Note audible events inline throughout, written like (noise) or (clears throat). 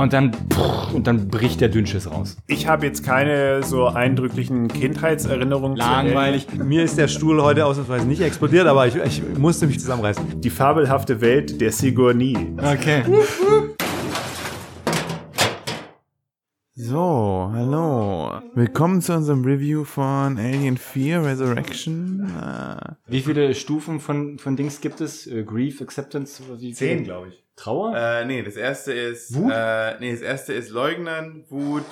Und dann, und dann bricht der Dünnschiss raus. Ich habe jetzt keine so eindrücklichen Kindheitserinnerungen. zu Langweilig. Mir ist der Stuhl heute ausnahmsweise nicht explodiert, aber ich, ich musste mich zusammenreißen. Die fabelhafte Welt der Sigourney. Okay. So, hallo. Willkommen zu unserem Review von Alien 4 Resurrection. Äh, Wie viele Stufen von, von Dings gibt es? Äh, Grief, Acceptance? Wie viele? glaube ich. Trauer? äh, nee, das erste ist Wut? Äh, nee, das erste ist Leugnen, Wut,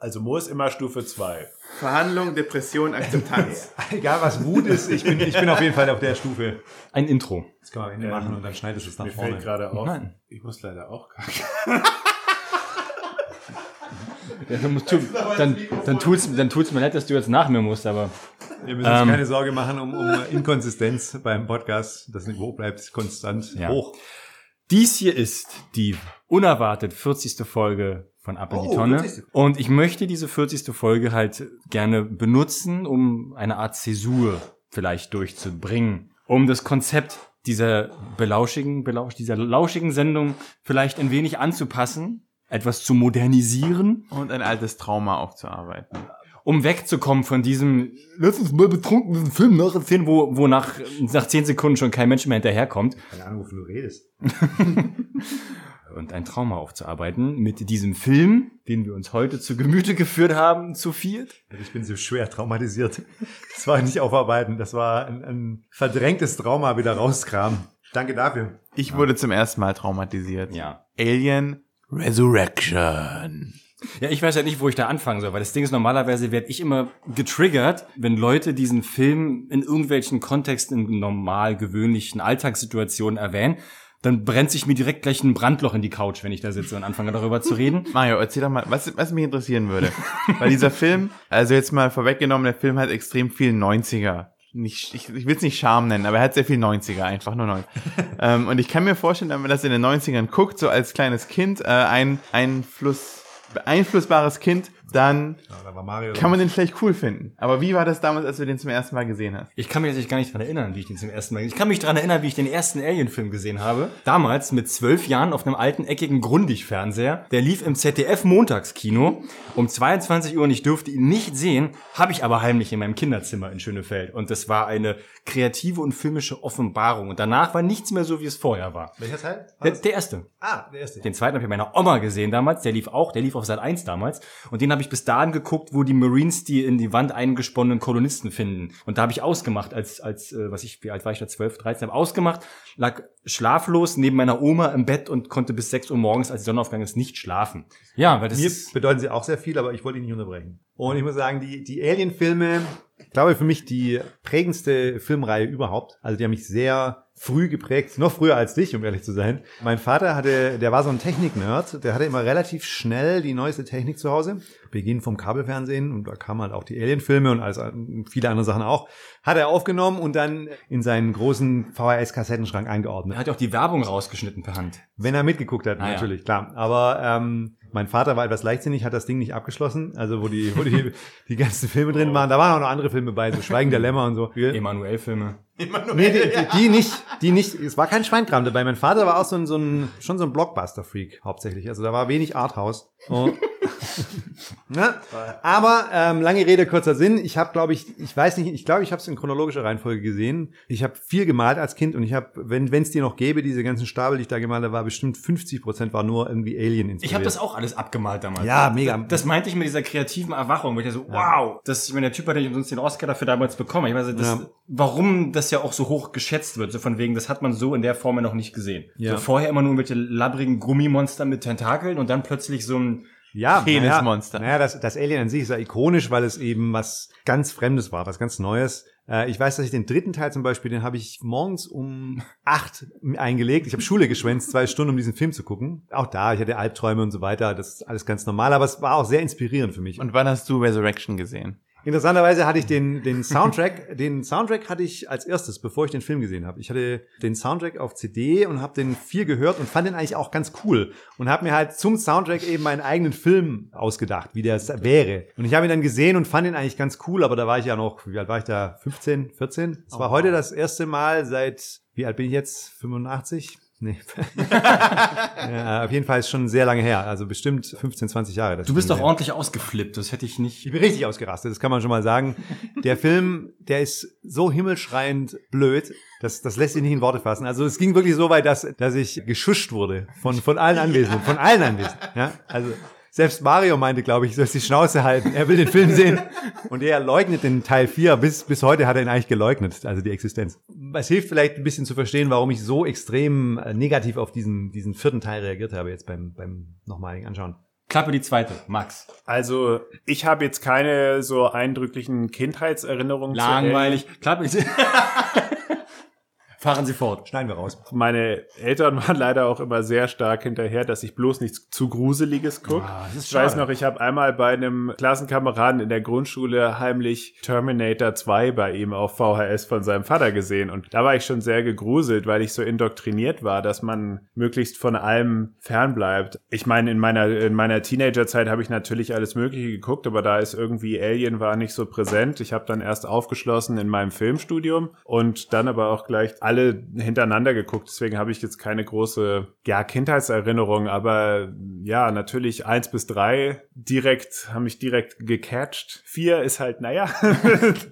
Also Mo ist immer Stufe 2. Verhandlung, Depression, Akzeptanz. (laughs) Egal was Wut ist, ich bin, ich bin auf jeden Fall auf der Stufe. Ein Intro. Das kann man am Ende machen und dann schneidest du es nach Mir fällt vorne. gerade auf. Nein. Ich muss leider auch (laughs) Ja, dann, musst du, dann, dann tut's, dann tut's mir leid, dass du jetzt nach mir musst, aber Wir müssen uns Ähm. keine Sorge machen um, um Inkonsistenz beim Podcast. Das Niveau bleibt konstant Ja. hoch. Dies hier ist die unerwartet 40. Folge von Ab in die Oh, Tonne. 40.. Und ich möchte diese 40. Folge halt gerne benutzen, um eine Art Zäsur vielleicht durchzubringen, um das Konzept dieser belauschigen, belausch, dieser lauschigen Sendung vielleicht ein wenig anzupassen, etwas zu modernisieren Und ein altes Trauma aufzuarbeiten. Um wegzukommen von diesem, lass uns mal betrunken diesen Film nacherzählen, wo, wo nach, nach zehn Sekunden schon kein Mensch mehr hinterherkommt Keine Ahnung, wovon du redest. (laughs) und ein Trauma aufzuarbeiten mit diesem Film, den wir uns heute zu Gemüte geführt haben, zu viert. Ich bin so schwer traumatisiert. Das war nicht aufarbeiten. Das war ein, ein verdrängtes Trauma wieder rauskramen. Danke dafür. Ich wurde zum ersten Mal traumatisiert. Ja. Alien Resurrection. Ja, ich weiß ja nicht, wo ich da anfangen soll, weil das Ding ist, normalerweise werde ich immer getriggert, wenn Leute diesen Film in irgendwelchen Kontexten, in normal gewöhnlichen Alltagssituationen erwähnen, dann brennt sich mir direkt gleich ein Brandloch in die Couch, wenn ich da sitze und anfange darüber zu reden. (laughs) Mario, erzähl doch mal, was, was mich interessieren würde. Weil dieser Film, also jetzt mal vorweggenommen, der Film hat extrem viel 90er. Nicht, ich ich will es nicht Charme nennen, aber er hat sehr viel 90er, einfach nur 90. ähm, und ich kann mir vorstellen, wenn man das in den 90ern guckt, so als kleines Kind, äh, ein Einfluss, beeinflussbares Kind, dann Ja, da kann man den vielleicht cool finden. Aber wie war das damals, als du den zum ersten Mal gesehen hast? Ich kann mich tatsächlich gar nicht dran erinnern, wie ich den zum ersten Mal. Ich kann mich dran erinnern, wie ich den ersten Alien-Film gesehen habe. Damals mit zwölf Jahren auf einem alten eckigen Grundig-Fernseher. Der lief im ZDF-Montagskino um 22 Uhr und ich durfte ihn nicht sehen, habe ich aber heimlich in meinem Kinderzimmer in Schönefeld. Und das war eine kreative und filmische Offenbarung. Und danach war nichts mehr so, wie es vorher war. Welcher Teil? Der, der erste. ah, der erste. Den zweiten habe ich bei meiner Oma gesehen damals. Der lief auch, der lief auf Sat 1 damals. Und den habe ich bis dahin geguckt, wo die Marines die in die Wand eingesponnenen Kolonisten finden. Und da habe ich ausgemacht, als, als, äh, was ich, wie alt war ich da? 12, 13, habe ausgemacht, lag schlaflos neben meiner Oma im Bett und konnte bis 6 Uhr morgens, als die Sonnenaufgang ist, nicht schlafen. Ja, weil das Mir bedeuten sie auch sehr viel, aber ich wollte ihn nicht unterbrechen. Und ich muss sagen, die, die Alien-Filme, ich glaube für mich die prägendste Filmreihe überhaupt. Also die haben mich sehr früh geprägt, noch früher als dich, um ehrlich zu sein. Mein Vater hatte, der war so ein Technik-Nerd, der hatte immer relativ schnell die neueste Technik zu Hause. Beginn vom Kabelfernsehen und da kamen halt auch die Alien-Filme und alles, viele andere Sachen auch. Hat er aufgenommen und dann in seinen großen VHS-Kassettenschrank eingeordnet. er hat ja auch die Werbung rausgeschnitten per Hand. Wenn er mitgeguckt hat, Ah, ja. natürlich, klar. Aber ähm, mein Vater war etwas leichtsinnig, hat das Ding nicht abgeschlossen. Also wo die, wo die, (laughs) die ganzen Filme drin waren. Da waren auch noch andere Filme bei, so Schweigen der Lämmer und so. Emanuel-Filme. Nee, die, die, die nicht, die nicht. Es war kein Schweinkram dabei. Mein Vater war auch so ein, so ein schon so ein Blockbuster-Freak hauptsächlich. Also da war wenig Arthouse. Oh. (laughs) ne? Aber ähm, lange Rede kurzer Sinn. Ich habe, glaube ich, ich weiß nicht, ich glaube, ich habe es in chronologischer Reihenfolge gesehen. Ich habe viel gemalt als Kind und ich habe, wenn es die noch gäbe, diese ganzen Stapel, die ich da gemalt habe, war bestimmt 50 Prozent war nur irgendwie Alien inspiriert. Ich habe das auch alles abgemalt damals. Ja, mega. Das, das meinte ich mit dieser kreativen Erwachung, wo ich so, wow, das, ich meine, der Typ hat ja uns den Oscar dafür damals bekommen. Ich weiß, das, Ja. warum das ja auch so hoch geschätzt wird, so von wegen, das hat man so in der Form ja noch nicht gesehen. Ja. So vorher immer nur irgendwelche labbrigen Gummimonster mit Tentakeln und dann plötzlich so ein, Ja, Penismonster. Naja, naja das, das Alien an sich ist ja ikonisch, weil es eben was ganz Fremdes war, was ganz Neues. Äh, ich weiß, dass ich den dritten Teil zum Beispiel, den habe ich morgens um acht eingelegt. Ich habe Schule geschwänzt, zwei Stunden, um diesen Film zu gucken. Auch da, ich hatte Albträume und so weiter. Das ist alles ganz normal, aber es war auch sehr inspirierend für mich. Und wann hast du Resurrection gesehen? Interessanterweise hatte ich den, den Soundtrack, den Soundtrack hatte ich als erstes, bevor ich den Film gesehen habe. Ich hatte den Soundtrack auf CD und habe den viel gehört und fand den eigentlich auch ganz cool und habe mir halt zum Soundtrack eben meinen eigenen Film ausgedacht, wie der wäre. Und ich habe ihn dann gesehen und fand ihn eigentlich ganz cool, aber da war ich ja noch, wie alt war ich da? 15, 14? Es war heute das erste Mal seit, wie alt bin ich jetzt? 85? Nee. (laughs) ja, auf jeden Fall ist schon sehr lange her. Also bestimmt 15, 20 Jahre. Du bist doch her. ordentlich ausgeflippt, das hätte ich nicht. Ich bin richtig ausgerastet, das kann man schon mal sagen. Der Film, der ist so himmelschreiend blöd, das, das lässt sich nicht in Worte fassen. Also es ging wirklich so weit, dass, dass ich geschuscht wurde von, von allen Anwesenden, von allen Anwesenden. Ja? Also selbst Mario meinte, glaube ich, soll die Schnauze halten. Er will den Film sehen. Und er leugnet den Teil 4. Bis, bis heute hat er ihn eigentlich geleugnet, also die Existenz. Es hilft vielleicht ein bisschen zu verstehen, warum ich so extrem äh, negativ auf diesen, diesen vierten Teil reagiert habe, jetzt beim, beim nochmaligen Anschauen. Klappe die zweite, Max. Also, ich habe jetzt keine so eindrücklichen Kindheitserinnerungen. zu Langweilig. Klappe die (laughs) Fahren Sie fort. Schneiden wir raus. Meine Eltern (laughs) waren leider auch immer sehr stark hinterher, dass ich bloß nichts zu Gruseliges gucke. Ah, ich weiß noch, ich habe einmal bei einem Klassenkameraden in der Grundschule heimlich Terminator 2 bei ihm auf VHS von seinem Vater gesehen. Und da war ich schon sehr gegruselt, weil ich so indoktriniert war, dass man möglichst von allem fernbleibt. Ich meine, in meiner, in meiner Teenagerzeit habe ich natürlich alles Mögliche geguckt, aber da ist irgendwie Alien war nicht so präsent. Ich habe dann erst aufgeschlossen in meinem Filmstudium und dann aber auch gleich alle hintereinander geguckt. Deswegen habe ich jetzt keine große, ja, Kindheitserinnerung, aber ja, natürlich eins bis drei direkt, haben mich direkt gecatcht. Vier ist halt, naja. (laughs)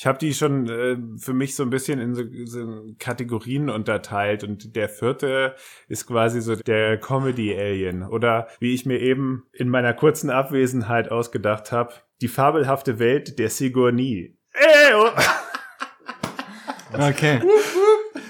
Ich habe die schon äh, für mich so ein bisschen in so, so Kategorien unterteilt und der vierte ist quasi so der Comedy-Alien oder wie ich mir eben in meiner kurzen Abwesenheit ausgedacht habe, die fabelhafte Welt der Sigourney. Ey, oh. Okay. (laughs)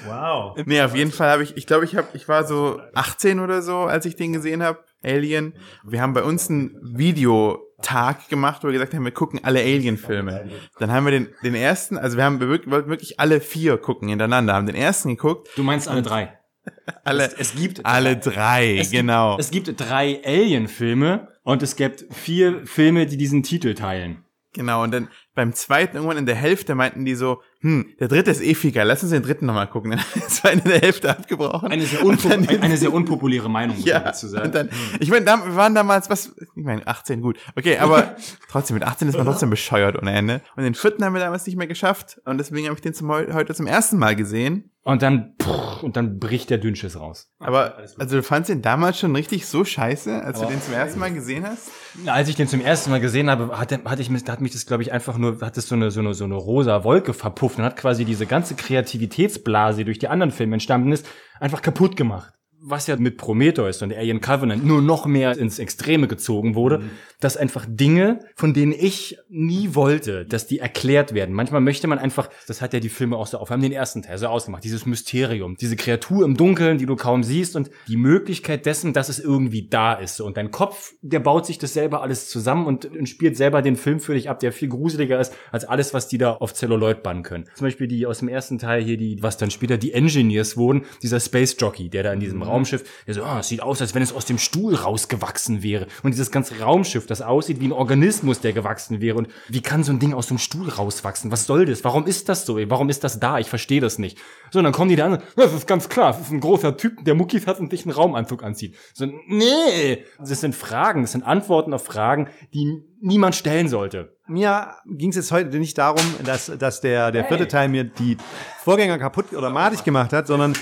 Wow. Nee, auf jeden Fall habe ich, ich glaube, ich habe, ich war so 18 oder so, als ich den gesehen habe, Alien. Wir haben bei uns einen Videotag gemacht, wo wir gesagt haben, wir gucken alle Alien-Filme. Dann haben wir den, den ersten, also wir haben wirklich, wollten wirklich alle vier gucken hintereinander, haben den ersten geguckt, Du meinst alle drei. (laughs) alle, Es, es gibt alle drei, es genau. Gibt, es gibt drei Alien-Filme und es gibt vier Filme, die diesen Titel teilen. Genau, und dann beim zweiten irgendwann in der Hälfte meinten die so, hm, der dritte ist eh viel geil, lass uns den dritten nochmal gucken. (laughs) Dann ist in der Hälfte abgebrochen. Eine sehr, unpo dann eine sehr (laughs) unpopuläre Meinung, muss man Ja, dazu sagen. und dann, ich meine, wir waren damals, was, ich meine, 18, gut. Okay, aber (laughs) trotzdem, mit 18 ist man trotzdem bescheuert ohne Ende. Und den vierten haben wir damals nicht mehr geschafft. Und deswegen habe ich den zum, heu- heute zum ersten Mal gesehen. Und dann, pff, und dann bricht der Dünnschiss raus. Aber, also du fandst den damals schon richtig so scheiße, als du den zum ersten Mal gesehen hast? Als ich den zum ersten Mal gesehen habe, hatte, hatte ich, hat mich das, glaube ich, einfach nur, hat es so eine, so eine, so eine rosa Wolke verpufft und hat quasi diese ganze Kreativitätsblase, die durch die anderen Filme entstanden ist, einfach kaputt gemacht. Was ja mit Prometheus und Alien Covenant nur noch mehr ins Extreme gezogen wurde, dass einfach Dinge, von denen ich nie wollte, dass die erklärt werden. Manchmal möchte man einfach, das hat ja die Filme auch so auf, wir haben den ersten Teil so ausgemacht, dieses Mysterium, diese Kreatur im Dunkeln, die du kaum siehst und die Möglichkeit dessen, dass es irgendwie da ist. Und dein Kopf, der baut sich das selber alles zusammen und, und spielt selber den Film für dich ab, der viel gruseliger ist als alles, was die da auf Celluloid bannen können. Zum Beispiel die aus dem ersten Teil hier, die, was dann später die Engineers wurden, dieser Space Jockey, der da in diesem Raumschiff, der so, ah, es sieht aus, als wenn es aus dem Stuhl rausgewachsen wäre. Und dieses ganze Raumschiff, das aussieht wie ein Organismus, der gewachsen wäre. Und wie kann so ein Ding aus dem Stuhl rauswachsen? Was soll das? Warum ist das so? Warum ist das da? Ich verstehe das nicht. So, und dann kommen die da an, das ist ganz klar, das ist ein großer Typ, der Muckis hat und sich einen Raumanzug anzieht. So, nee! Das sind Fragen, das sind Antworten auf Fragen, die niemand stellen sollte. Mir ging es jetzt heute nicht darum, dass, dass der, der vierte Teil mir die Vorgänger kaputt oder madig gemacht hat, sondern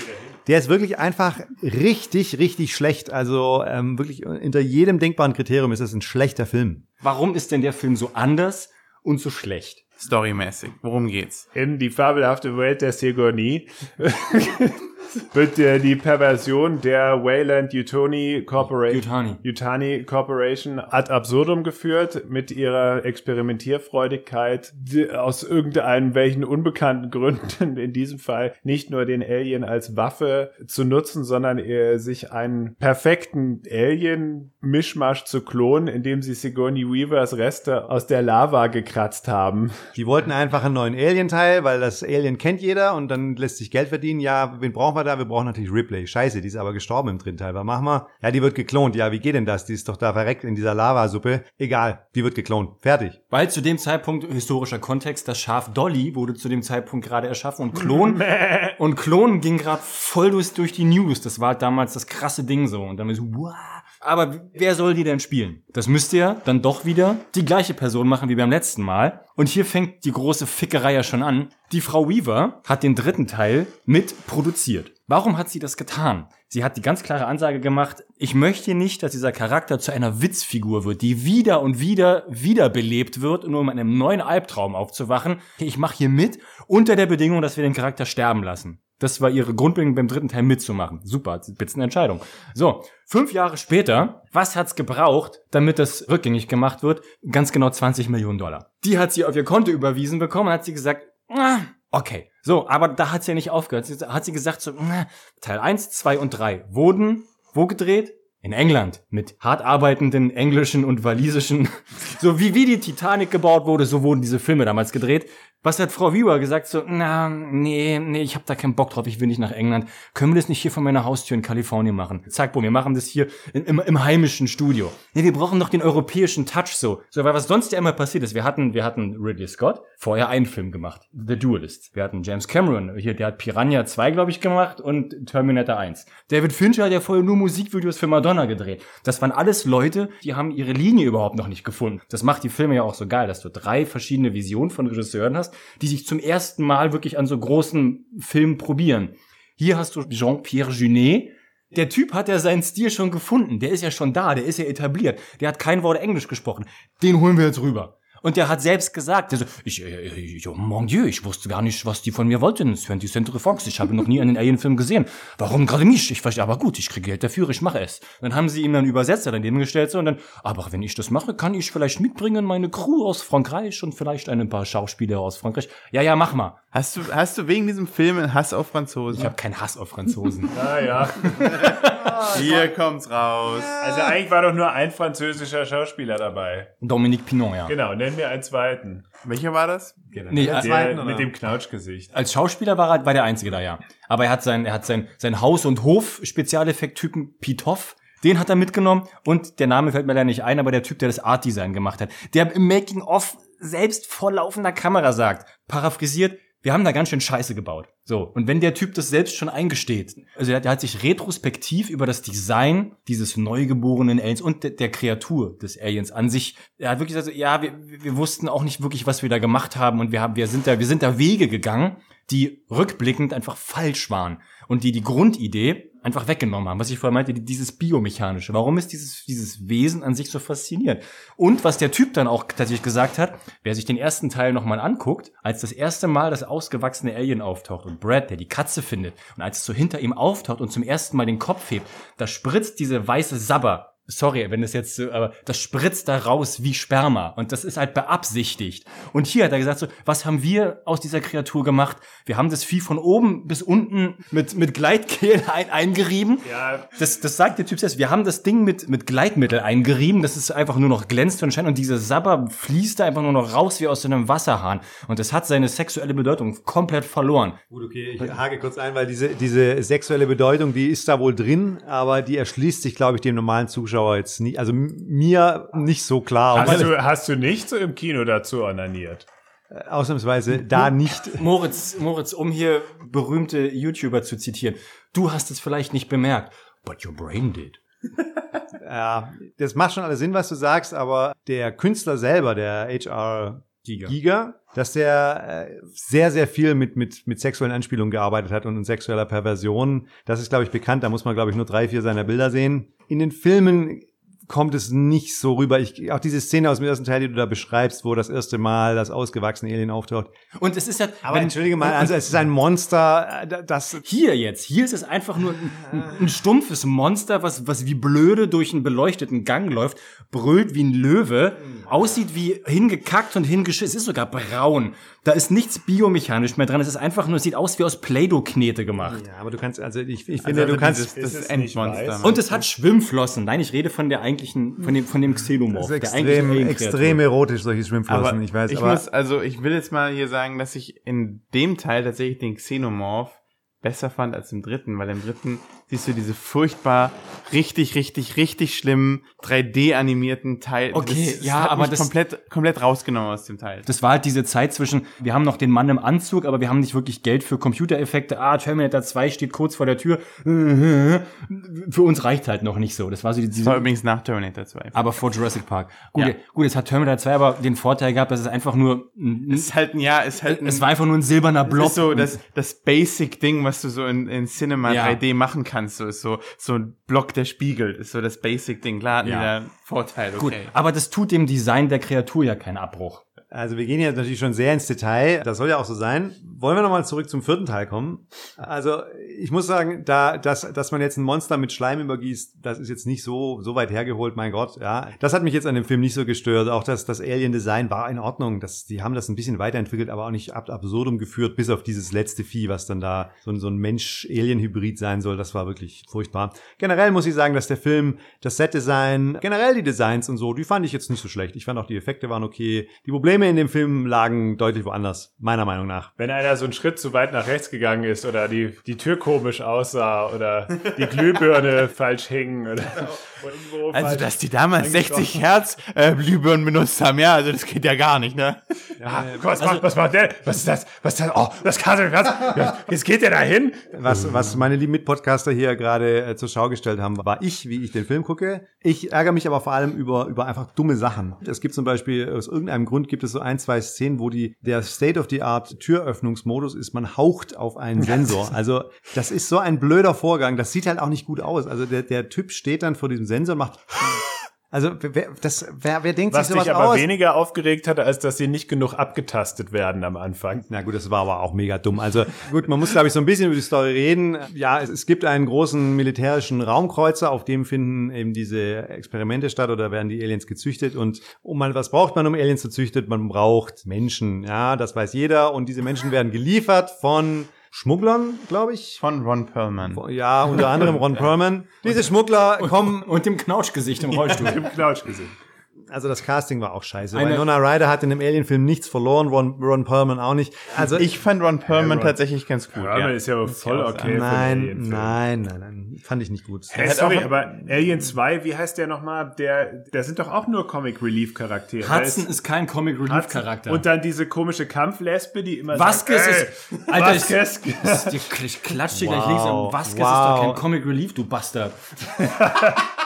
der ist wirklich einfach richtig, richtig schlecht. Also ähm, wirklich hinter jedem denkbaren Kriterium ist es ein schlechter Film. Warum ist denn der Film so anders und so schlecht? Storymäßig. Worum geht's? in die fabelhafte Welt der Sigourney (laughs) wird äh, die Perversion der Wayland Yutani Corporation, Yutani. Yutani Corporation ad absurdum geführt mit ihrer Experimentierfreudigkeit die aus irgendeinem welchen unbekannten Gründen in diesem Fall nicht nur den Alien als Waffe zu nutzen, sondern äh, sich einen perfekten Alien-Mischmasch zu klonen, indem sie Sigourney Weavers Reste aus der Lava gekratzt haben. Die wollten einfach einen neuen Alien-Teil, weil das Alien kennt jeder und dann lässt sich Geld verdienen. Ja, wen brauchen wir da? Wir brauchen natürlich Ripley. Scheiße, die ist aber gestorben im dritten Teil. Was machen wir? Ja, die wird geklont. Ja, wie geht denn das? Die ist doch da verreckt in dieser Lavasuppe. Egal, die wird geklont. Fertig. Weil zu dem Zeitpunkt, historischer Kontext, das Schaf Dolly wurde zu dem Zeitpunkt gerade erschaffen und Klon, (laughs) und Klon ging gerade voll durch, durch die News. Das war damals das krasse Ding so. Und dann so, wow. Aber wer soll die denn spielen? Das müsste ja dann doch wieder die gleiche Person machen wie beim letzten Mal. Und hier fängt die große Fickerei ja schon an. Die Frau Weaver hat den dritten Teil mit produziert. Warum hat sie das getan? Sie hat die ganz klare Ansage gemacht, ich möchte nicht, dass dieser Charakter zu einer Witzfigur wird, die wieder und wieder wiederbelebt wird, nur um in einem neuen Albtraum aufzuwachen. Ich mache hier mit, unter der Bedingung, dass wir den Charakter sterben lassen. Das war ihre Grundbedingung beim dritten Teil mitzumachen. Super, eine Entscheidung. So, fünf Jahre später, was hat's gebraucht, damit das rückgängig gemacht wird? Ganz genau 20 Millionen Dollar. Die hat sie auf ihr Konto überwiesen bekommen, hat sie gesagt, ah, okay. So, aber da hat sie ja nicht aufgehört. Sie, hat sie gesagt, so, ah, Teil 1, 2 und 3 wurden wo gedreht? In England mit hart arbeitenden englischen und walisischen, (laughs) so wie wie die Titanic gebaut wurde, so wurden diese Filme damals gedreht. Was hat Frau Weaver gesagt? So, na, nee, nee, ich habe da keinen Bock drauf, ich will nicht nach England. Können wir das nicht hier von meiner Haustür in Kalifornien machen? Zack, boom, wir machen das hier in, im, im heimischen Studio. Nee, wir brauchen noch den europäischen Touch so. So, weil was sonst ja immer passiert ist, wir hatten, wir hatten Ridley Scott, vorher einen Film gemacht, The Duelist. Wir hatten James Cameron, hier, der hat Piranha 2, glaube ich, gemacht und Terminator 1. David Fincher hat ja vorher nur Musikvideos für Madonna gedreht. Das waren alles Leute, die haben ihre Linie überhaupt noch nicht gefunden. Das macht die Filme ja auch so geil, dass du drei verschiedene Visionen von Regisseuren hast, die sich zum ersten Mal wirklich an so großen Filmen probieren. Hier hast du Jean-Pierre Junet. Der Typ hat ja seinen Stil schon gefunden. Der ist ja schon da, der ist ja etabliert. Der hat kein Wort Englisch gesprochen. Den holen wir jetzt rüber. Und der hat selbst gesagt, also, ich, ich, oh mon Dieu, ich wusste gar nicht, was die von mir wollten. 20th Century Fox, ich habe noch nie einen Alien-Film gesehen. Warum gerade mich? Ich verstehe, aber gut, ich kriege Geld dafür, ich mache es. Dann haben sie ihm dann Übersetzer daneben gestellt so, und dann, aber wenn ich das mache, kann ich vielleicht mitbringen meine Crew aus Frankreich und vielleicht ein paar Schauspieler aus Frankreich. Ja, ja, mach mal. Hast du, hast du wegen diesem Film einen Hass auf Franzosen? Ich habe keinen Hass auf Franzosen. (laughs) Ah, ja. (laughs) Hier kommt's raus. Also eigentlich war doch nur ein französischer Schauspieler dabei. Dominique Pinon, ja. Genau, nenn mir einen zweiten. Welcher war das? Nee, Der zweiten, oder? mit dem Knautschgesicht. als Schauspieler war er war der einzige da, ja. Aber er hat sein, er hat sein, sein Haus- und Hof-Spezialeffekt-Typen Pitoff. Den hat er mitgenommen und der Name fällt mir leider nicht ein, aber der Typ, der das Art-Design gemacht hat, der im Making-of selbst vor laufender Kamera sagt, paraphrasiert, wir haben da ganz schön Scheiße gebaut. So. Und wenn der Typ das selbst schon eingesteht, also der, der hat sich retrospektiv über das Design dieses neugeborenen Aliens und de, der Kreatur des Aliens an sich, er hat wirklich gesagt, ja, wir, wir wussten auch nicht wirklich, was wir da gemacht haben und wir haben, wir sind da, wir sind da Wege gegangen, die rückblickend einfach falsch waren und die die Grundidee einfach weggenommen haben. Was ich vorher meinte, die- dieses Biomechanische. Warum ist dieses, dieses Wesen an sich so faszinierend? Und was der Typ dann auch tatsächlich gesagt hat, wer sich den ersten Teil nochmal anguckt, als das erste Mal das ausgewachsene Alien auftaucht und Brad, der die Katze findet, und als es so hinter ihm auftaucht und zum ersten Mal den Kopf hebt, da spritzt diese weiße Sabber Sorry, wenn das jetzt so, aber das spritzt da raus wie Sperma und das ist halt beabsichtigt. Und hier hat er gesagt so, was haben wir aus dieser Kreatur gemacht? Wir haben das Vieh von oben bis unten mit mit Gleitkehl (laughs) ein, eingerieben. Ja, Das, das sagt der Typ selbst. Wir haben das Ding mit, mit Gleitmittel eingerieben, dass es einfach nur noch glänzt und scheint und diese Sabber fließt da einfach nur noch raus wie aus so einem Wasserhahn. Und das hat seine sexuelle Bedeutung komplett verloren. Gut, okay, ich hake kurz ein, weil diese, diese sexuelle Bedeutung, die ist da wohl drin, aber die erschließt sich, glaube ich, dem normalen Zuschauer jetzt nicht, also mir nicht so klar. hast Und du, hast du nicht so im Kino dazu onaniert? ausnahmsweise da nicht. Moritz, Moritz, um hier berühmte YouTuber zu zitieren. Du hast es vielleicht nicht bemerkt, but your brain did. (laughs) Ja, das macht schon alles Sinn, was du sagst, aber der Künstler selber, der HR Giga. Giga, dass der äh, sehr, sehr viel mit, mit, mit sexuellen Anspielungen gearbeitet hat und in sexueller Perversion. Das ist, glaube ich, bekannt. Da muss man, glaube ich, nur drei, vier seiner Bilder sehen. In den Filmen kommt es nicht so rüber. Ich, auch diese Szene aus dem ersten Teil, die du da beschreibst, wo das erste Mal das ausgewachsene Alien auftaucht. Und es ist ja, Aber entschuldige mal, also es ist ein Monster, äh, das Hier jetzt, hier ist es einfach nur ein, ein, stumpfes Monster, was, was wie blöde durch einen beleuchteten Gang läuft, brüllt wie ein Löwe, aussieht wie hingekackt und hingeschissen. Es ist sogar braun. Da ist nichts biomechanisch mehr dran. Es ist einfach nur, es sieht aus wie aus Play-Doh-Knete gemacht. Ja, aber du kannst, also ich, ich finde, Also du kannst, Das nicht Endmonster. Und es hat Schwimmflossen. Nein, ich rede von der eigentlichen, von dem, von dem Xenomorph. das ist extrem, extrem erotisch, solche Aber Schwimmflossen, ich weiß, ich aber muss, also ich will jetzt mal hier sagen, dass ich in dem Teil tatsächlich den Xenomorph besser fand als im dritten, weil im dritten siehst du diese furchtbar, richtig, richtig, richtig schlimmen 3D-animierten Teil. Okay, das, ja, hat aber das- komplett, komplett rausgenommen aus dem Teil. Das war halt diese Zeit zwischen, wir haben noch den Mann im Anzug, aber wir haben nicht wirklich Geld für Computereffekte. Ah, Terminator 2 steht kurz vor der Tür. (laughs) Für uns reicht halt noch nicht so. Das war so die, Das war diese, übrigens nach Terminator 2. aber vor Jurassic Park. Gut, Ja. gut, jetzt hat Terminator 2 aber den Vorteil gehabt, dass es einfach nur, ein- ist halt ein, ja, ist halt ein, es war einfach nur ein silberner das Blob. ist so das, das Basic-Ding, was du so in, in Cinema Ja. 3D machen kannst. So ist so, so ein Block, der spiegelt. Ist so das Basic-Ding. Klar, Ja. wieder Vorteil, okay. Gut, aber das tut dem Design der Kreatur ja keinen Abbruch. Also wir gehen jetzt natürlich schon sehr ins Detail. Das soll ja auch so sein. Wollen wir nochmal zurück zum vierten Teil kommen? Also ich muss sagen, da, dass, dass man jetzt ein Monster mit Schleim übergießt, das ist jetzt nicht so, so weit hergeholt, mein Gott. Ja, das hat mich jetzt an dem Film nicht so gestört. Auch das, das Alien-Design war in Ordnung. Das, die haben das ein bisschen weiterentwickelt, aber auch nicht ab absurdum geführt, bis auf dieses letzte Vieh, was dann da so, ein- so ein Mensch-Alien-Hybrid sein soll. Das war wirklich furchtbar. Generell muss ich sagen, dass der Film, das Set-Design, generell die Designs und so, die fand ich jetzt nicht so schlecht. Ich fand auch die Effekte waren okay. Die Probleme in dem Film lagen deutlich woanders, meiner Meinung nach. Wenn einer so einen Schritt zu weit nach rechts gegangen ist oder die, die Tür komisch aussah oder die Glühbirne (laughs) falsch hing oder irgendwo Also, falsch dass die damals eingeschraubt. 60 Hertz äh, Glühbirnen benutzt haben, ja, also das geht ja gar nicht, ne? Ah, was, macht, was macht der? Was ist das? Was ist das? Oh, das kann was, was, Jetzt geht der da hin. Was, was meine lieben Mitpodcaster hier gerade äh, zur Schau gestellt haben, war ich, wie ich den Film gucke. Ich ärgere mich aber vor allem über, über einfach dumme Sachen. Es gibt zum Beispiel, aus irgendeinem Grund gibt es so ein, zwei Szenen, wo die, der State-of-the-Art Türöffnungsmodus ist, man haucht auf einen (laughs) Sensor. Also, das ist so ein blöder Vorgang. Das sieht halt auch nicht gut aus. Also, der, der Typ steht dann vor diesem Sensor und macht, also, wer, das, wer, wer denkt Was sich sowas dich aber aus? weniger aufgeregt hatte, als dass sie nicht genug abgetastet werden am Anfang. Na gut, das war aber auch mega dumm. Also (laughs) gut, man muss, glaube ich, so ein bisschen über die Story reden. Ja, es, es gibt einen großen militärischen Raumkreuzer, auf dem finden eben diese Experimente statt oder werden die Aliens gezüchtet. Und um mal, was braucht man, um Aliens zu züchten? Man braucht Menschen. Ja, das weiß jeder. Und diese Menschen werden geliefert von Schmugglern, glaube ich. Von Ron Perlman. Ja, unter anderem Ron (laughs) Perlman. Diese Schmuggler kommen Und dem Knautschgesicht im Rollstuhl. Im Knautsch gesehen. Also das Casting war auch scheiße. Eine- Winona Ryder hat in dem Alien-Film nichts verloren, Ron, Ron Perlman auch nicht. Also Ich fand Ron Perlman Ron- tatsächlich ganz gut. Ja, ist ja aber voll okay. nein, nein, nein, nein, fand ich nicht gut. Hey, hat sorry, auch- aber Alien 2, wie heißt der nochmal? Der, der sind doch auch nur Comic Relief Charaktere. Hudson ist kein Comic Relief Charakter. Und dann diese komische Kampflesbe, die immer Vasquez sagt, ist, Alter, ist, Vasquez. ist, ich, ich klatsch dir gleich Wow. links an. Vasquez ist Wow. doch kein Comic Relief, du Bastard. (laughs)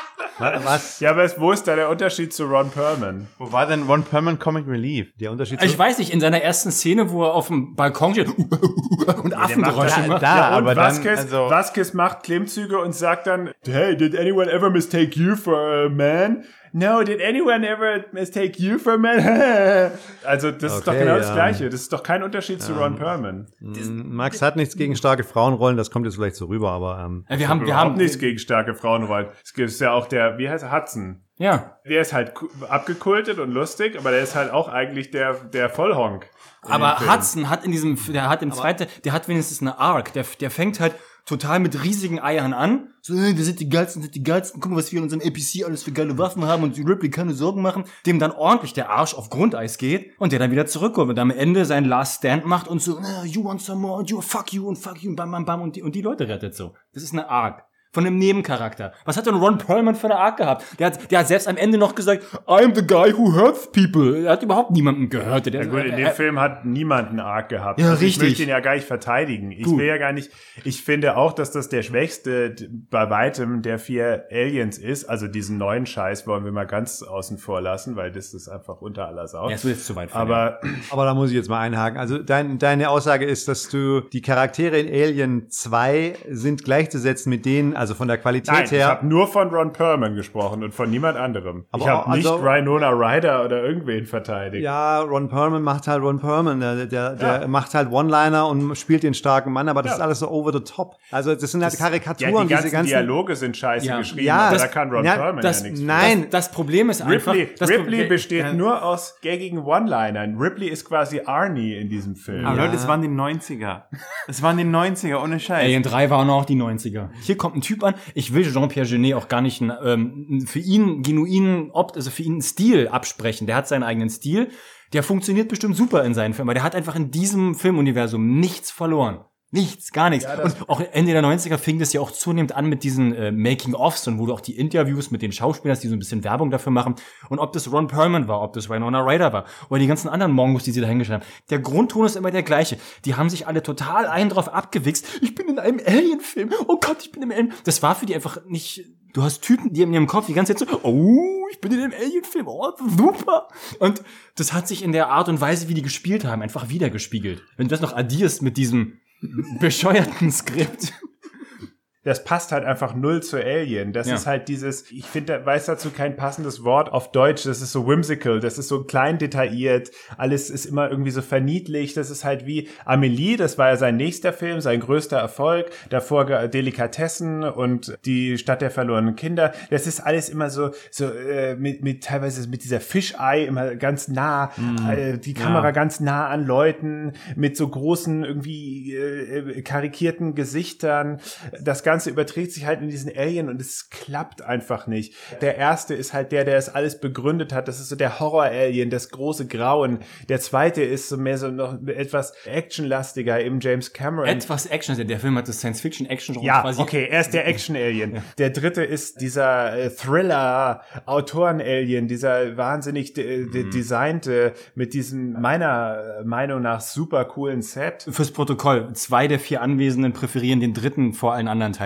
(laughs) Was? ja, aber wo ist da der Unterschied zu Ron Perlman? Wo war denn Ron Perlman Comic Relief? Der Unterschied Ich weiß nicht, in seiner ersten Szene, wo er auf dem Balkon steht (laughs) und Affengeräusche da- macht. da- Ja, und aber dann, Vasquez, also- Vasquez macht Klimmzüge und sagt dann, hey, did anyone ever mistake you for a man? No, did anyone ever mistake you for a man? (laughs) also, das ist doch Okay, genau das ja. Gleiche. Das ist doch kein Unterschied zu Ron Perlman. Max hat nichts gegen starke Frauenrollen, das kommt jetzt vielleicht so rüber, aber ähm, Ja, wir haben, wir haben, nichts gegen starke Frauenrollen. Es gibt ja auch der, wie heißt er, Hudson. ja. Der ist halt ku- abgekultet und lustig, aber der ist halt auch eigentlich der, der Vollhonk. Aber. Hudson hat in diesem, der hat im zweiten, der hat wenigstens eine Arc. Der, der fängt halt total mit riesigen Eiern an. So, hey, wir sind die geilsten, sind die geilsten. Guck mal, was wir in unserem APC alles für geile Waffen haben und die Ripley keine Sorgen machen. Dem dann ordentlich der Arsch auf Grundeis geht und der dann wieder zurückkommt und am Ende seinen Last Stand macht und so, "Ah, you want some more, you fuck you und fuck you und bam, bam, bam und die, und die Leute rettet so. Das ist eine Arc. Von einem Nebencharakter. Was hat denn Ron Perlman für eine Arc gehabt? Der hat, der hat selbst am Ende noch gesagt, I'm the guy who hurts people. Er hat überhaupt niemanden gehört. Der, Ja gut, in dem er- Film hat niemand einen Arc gehabt. Ja, Also Ich richtig. möchte ihn ja gar nicht verteidigen. Ich Gut. will ja gar nicht, ich finde auch, dass das der schwächste bei weitem der vier Aliens ist. Also diesen neuen Scheiß wollen wir mal ganz außen vor lassen, weil das ist einfach unter aller Sau. Ja, es wird jetzt zu weit von Aber (clears throat) aber da muss ich jetzt mal einhaken. Also dein, deine Aussage ist, dass du die Charaktere in Alien 2 sind gleichzusetzen mit denen, also von der Qualität nein, ich her. habe nur von Ron Perlman gesprochen und von niemand anderem. Aber ich habe auch- nicht also- Rhinona Ryder oder irgendwen verteidigt. Ja, Ron Perlman macht halt Ron Perlman. Der, der, der Ja. macht halt One-Liner und spielt den starken Mann, aber das Ja. ist alles so over the top. Also das sind halt Ja, Karikaturen, die ganzen, diese ganzen. Dialoge sind scheiße Ja. geschrieben, Ja, aber das- da kann Ron ja, Perlman das- ja nichts. nein. Das, das Problem ist einfach, Ripley, das Ripley besteht Ja. nur aus gaggigen One-Linern. Ripley ist quasi Arnie in diesem Film. Aber Leute, es waren die 90er. Es waren die 90er, ohne Scheiß. Alien 3 waren auch die 90er. Hier kommt ein Typ an, ich will Jean-Pierre Genet auch gar nicht ähm, für ihn genuinen, Opt also für ihn einen Stil absprechen. Der hat seinen eigenen Stil. Der funktioniert bestimmt super in seinen Filmen, aber der hat einfach in diesem Filmuniversum nichts verloren. Nichts, gar nichts. und auch Ende der 90er fing das ja auch zunehmend an mit diesen äh, Making-ofs und wo du auch die Interviews mit den Schauspielern hast, die so ein bisschen Werbung dafür machen. Und ob das Ron Perlman war, ob das Winona Ryder war oder die ganzen anderen Mongos, die sie da hingeschrieben haben. Der Grundton ist immer der gleiche. Die haben sich alle total einen drauf abgewichst. Ich bin in einem Alien-Film. Oh Gott, ich bin im Alien. Das war für die einfach nicht Du hast Typen, die in ihrem Kopf die ganze Zeit so, oh, ich bin in dem Alien-Film, oh, super. Und das hat sich in der Art und Weise, wie die gespielt haben, einfach wiedergespiegelt. Wenn du das noch addierst mit diesem bescheuerten Skript. Das passt halt einfach null zu Alien. Das Ja. ist halt dieses, ich finde, weiß dazu kein passendes Wort auf Deutsch. Das ist so whimsical, das ist so klein detailliert. Alles ist immer irgendwie so verniedlicht. Das ist halt wie Amelie, das war ja sein nächster Film, sein größter Erfolg. Davor Delikatessen und die Stadt der verlorenen Kinder. Das ist alles immer so, so äh, mit, mit teilweise mit dieser Fischei immer ganz nah, äh, die Kamera ganz nah an Leuten mit so großen irgendwie äh, äh, karikierten Gesichtern. Das Ganze überträgt sich halt in diesen Alien und es klappt einfach nicht. Der erste ist halt der, der es alles begründet hat. Das ist so der Horror-Alien, das große Grauen. Der zweite ist so mehr so noch etwas actionlastiger, eben James Cameron. Etwas Action. Der Film hat das Science-Fiction-Action Ja, okay, er ist der Action-Alien. Der dritte ist dieser äh, Thriller-Autoren-Alien, dieser wahnsinnig de de designte, mit diesem meiner äh, Meinung nach super coolen Set. Fürs Protokoll. Zwei der vier Anwesenden präferieren den dritten vor allen anderen Teilen.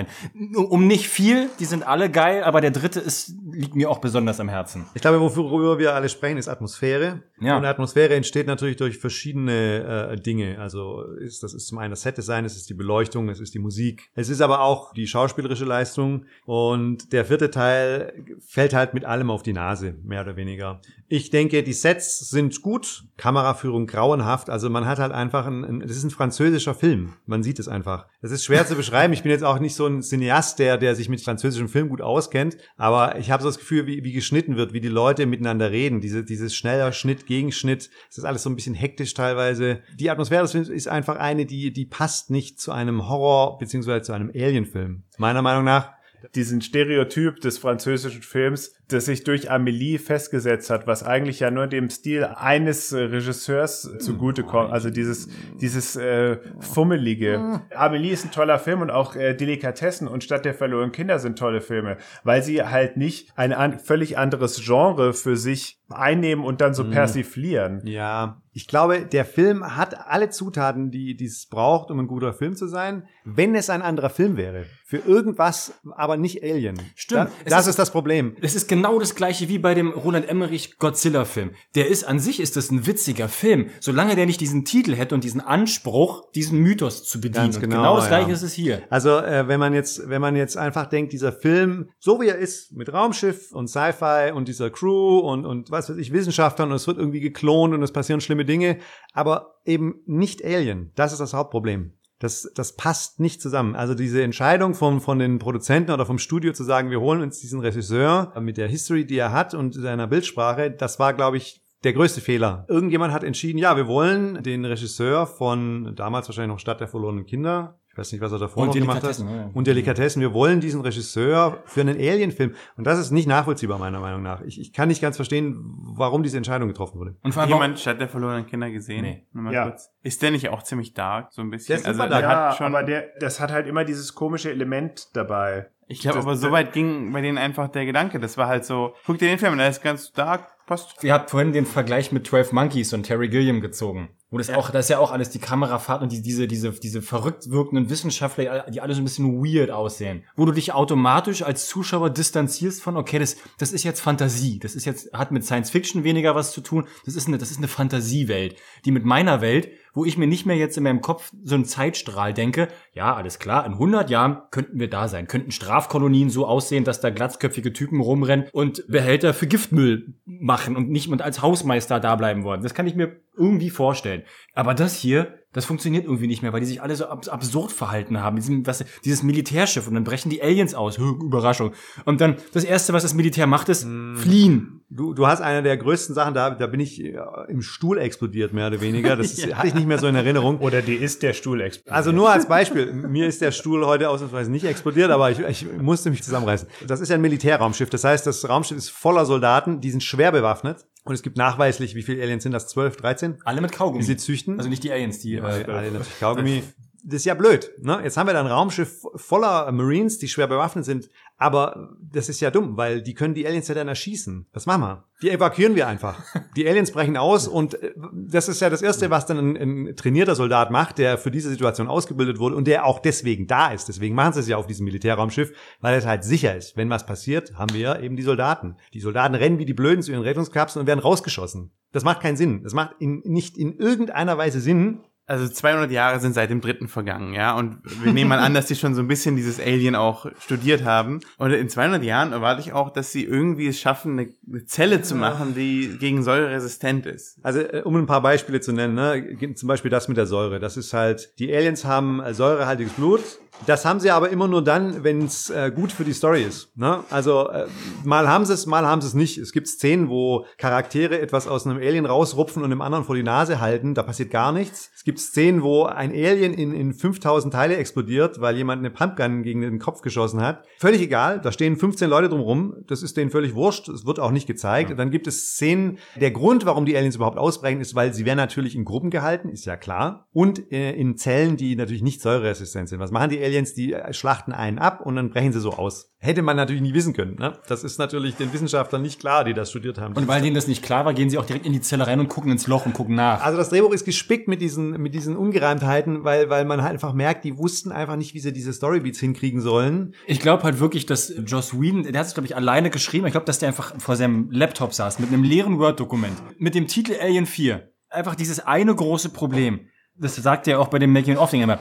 Um nicht viel, die sind alle geil, aber der dritte ist, liegt mir auch besonders am Herzen. Ich glaube, worüber wir alle sprechen, ist Atmosphäre. Ja. Und Atmosphäre entsteht natürlich durch verschiedene äh, Dinge. Also ist, das ist zum einen das Set-Design, es ist die Beleuchtung, es ist die Musik. Es ist aber auch die schauspielerische Leistung. Und der vierte Teil fällt halt mit allem auf die Nase, mehr oder weniger. Ich denke, die Sets sind gut, Kameraführung grauenhaft. Also man hat halt einfach ein, das ist ein französischer Film. Man sieht es einfach. Das ist schwer zu beschreiben. Ich bin jetzt auch nicht so ein Cineast, der, der sich mit französischem Film gut auskennt. Aber ich habe so das Gefühl, wie, wie geschnitten wird, wie die Leute miteinander reden. Diese, dieses schneller Schnitt, Gegenschnitt. Es ist alles so ein bisschen hektisch teilweise. Die Atmosphäre des Films ist einfach eine, die, die passt nicht zu einem Horror- beziehungsweise zu einem Alien-Film. Meiner Meinung nach. Diesen Stereotyp des französischen Films, das sich durch Amelie festgesetzt hat, was eigentlich ja nur dem Stil eines äh, Regisseurs zugutekommt. Also dieses, dieses äh, Fummelige. Amelie ist ein toller Film und auch äh, Delikatessen und Stadt der verlorenen Kinder sind tolle Filme, weil sie halt nicht ein an, völlig anderes Genre für sich einnehmen und dann so persiflieren. Ja, ich glaube, der Film hat alle Zutaten, die die es braucht, um ein guter Film zu sein, wenn es ein anderer Film wäre. Für irgendwas, aber nicht Alien. Stimmt. Da, das ist- ist, das Problem. Es ist genau das gleiche wie bei dem Roland Emmerich Godzilla-Film. Der ist an sich ist das ein witziger Film, solange der nicht diesen Titel hätte und diesen Anspruch, diesen Mythos zu bedienen. Ganz genau, genau das ja. gleiche ist es hier. Also, äh, wenn man jetzt, wenn man jetzt einfach denkt, dieser Film, so wie er ist, mit Raumschiff und Sci-Fi und dieser Crew und, und was weiß ich, Wissenschaftlern und es wird irgendwie geklont und es passieren schlimme Dinge, aber eben nicht Alien. Das ist das Hauptproblem. Das, das passt nicht zusammen. Also diese Entscheidung von, von den Produzenten oder vom Studio zu sagen, wir holen uns diesen Regisseur mit der History, die er hat und seiner Bildsprache, das war, glaube ich, der größte Fehler. Irgendjemand hat entschieden, ja, wir wollen den Regisseur von damals wahrscheinlich noch Stadt der verlorenen Kinder. Ich weiß nicht, was er davor Und noch gemacht hat. Delikatessen, ja. Und Delikatessen. Wir wollen diesen Regisseur für einen Alien-Film. Und das ist nicht nachvollziehbar, meiner Meinung nach. Ich, ich kann nicht ganz verstehen, warum diese Entscheidung getroffen wurde. Und vor Hat allem jemand Stadt der verlorenen Kinder gesehen? Nee. Nur mal Ja. kurz. Ist der nicht auch ziemlich dark, so ein bisschen? Der ist super der dark. Ja, hat schon, aber der, das hat halt immer dieses komische Element dabei. Ich glaube, aber so weit ging bei denen einfach der Gedanke. Das war halt so, guck dir den Film an, der ist ganz dark, passt. Ihr habt vorhin den Vergleich mit 12 Monkeys und Terry Gilliam gezogen. Wo das auch, das ist ja auch alles die Kamerafahrt und die, diese, diese, diese verrückt wirkenden Wissenschaftler, die alle so ein bisschen weird aussehen. Wo du dich automatisch als Zuschauer distanzierst von, okay, das, das ist jetzt Fantasie. Das ist jetzt, hat mit Science Fiction weniger was zu tun. Das ist eine, das ist eine Fantasiewelt, die mit meiner Welt, wo ich mir nicht mehr jetzt in meinem Kopf so einen Zeitstrahl denke, ja, alles klar, in 100 Jahren könnten wir da sein, könnten Strafkolonien so aussehen, dass da glatzköpfige Typen rumrennen und Behälter für Giftmüll machen und nicht und als Hausmeister da bleiben wollen. Das kann ich mir irgendwie vorstellen. Aber das hier, das funktioniert irgendwie nicht mehr, weil die sich alle so abs absurd verhalten haben. Diesem, was, dieses Militärschiff und dann brechen die Aliens aus. Überraschung. Und dann das erste, was das Militär macht, ist fliehen. Du, du hast eine der größten Sachen, da, da bin ich äh, im Stuhl explodiert, mehr oder weniger. Das (laughs) ist, hatte ich nicht mehr so in Erinnerung. Oder die ist der Stuhl explodiert. Also nur als Beispiel, mir ist der Stuhl heute ausnahmsweise nicht explodiert, aber ich, ich musste mich zusammenreißen. Das ist ja ein Militärraumschiff. Das heißt, das Raumschiff ist voller Soldaten, die sind schwer bewaffnet. Und es gibt nachweislich, wie viele Aliens sind das? 12, 13? Alle mit Kaugummi. Die sie züchten. also nicht die Aliens, die. Äh, alle (laughs) natürlich Kaugummi. Das ist ja blöd. Ne? Jetzt haben wir da ein Raumschiff voller Marines, die schwer bewaffnet sind. Aber das ist ja dumm, weil die können die Aliens ja dann erschießen. Was machen wir? Die evakuieren wir einfach. Die Aliens brechen aus (laughs) und äh, das ist ja das Erste, was dann ein, ein trainierter Soldat macht, der für diese Situation ausgebildet wurde und der auch deswegen da ist. Deswegen machen sie es ja auf diesem Militärraumschiff, weil es halt sicher ist. Wenn was passiert, haben wir eben die Soldaten. Die Soldaten rennen wie die Blöden zu ihren Rettungskapseln und werden rausgeschossen. Das macht keinen Sinn. Das macht in, nicht in irgendeiner Weise Sinn, Also 200 Jahre sind seit dem dritten vergangen, ja. Und wir nehmen mal an, dass sie schon so ein bisschen dieses Alien auch studiert haben. Und in 200 Jahren erwarte ich auch, dass sie irgendwie es schaffen, eine, eine Zelle zu machen, die gegen Säure resistent ist. Also äh, um ein paar Beispiele zu nennen, ne, zum Beispiel das mit der Säure. Das ist halt, die Aliens haben äh, säurehaltiges Blut. Das haben sie aber immer nur dann, wenn es äh, gut für die Story ist. Ne? Also äh, mal haben sie es, mal haben sie es nicht. Es gibt Szenen, wo Charaktere etwas aus einem Alien rausrupfen und dem anderen vor die Nase halten. Da passiert gar nichts. Es gibt Szenen, wo ein Alien in, in 5000 Teile explodiert, weil jemand eine Pumpgun gegen den Kopf geschossen hat. Völlig egal. Da stehen 15 Leute drumrum. Das ist denen völlig wurscht. Es wird auch nicht gezeigt. Dann gibt es Szenen. Der Grund, warum die Aliens überhaupt ausbrechen, ist, weil sie werden natürlich in Gruppen gehalten, ist ja klar. Und äh, in Zellen, die natürlich nicht säureresistent sind. Was machen die Aliens? Die äh, schlachten einen ab und dann brechen sie so aus. Hätte man natürlich nie wissen können. Ne? Das ist natürlich den Wissenschaftlern nicht klar, die das studiert haben. Und weil denen das nicht klar war, gehen sie auch direkt in die Zelle rein und gucken ins Loch und gucken nach. Also das Drehbuch ist gespickt mit diesen, mit diesen Ungereimtheiten, weil, weil man halt einfach merkt, die wussten einfach nicht, wie sie diese Storybeats hinkriegen sollen. Ich glaube halt wirklich, dass Joss Whedon, der hat es, glaube ich, alleine geschrieben. Ich glaube, dass der einfach vor seinem Laptop saß mit einem leeren Word-Dokument. Mit dem Titel Alien 4. Einfach dieses eine große Problem. Das sagt er auch bei dem Making-of-Ding immer.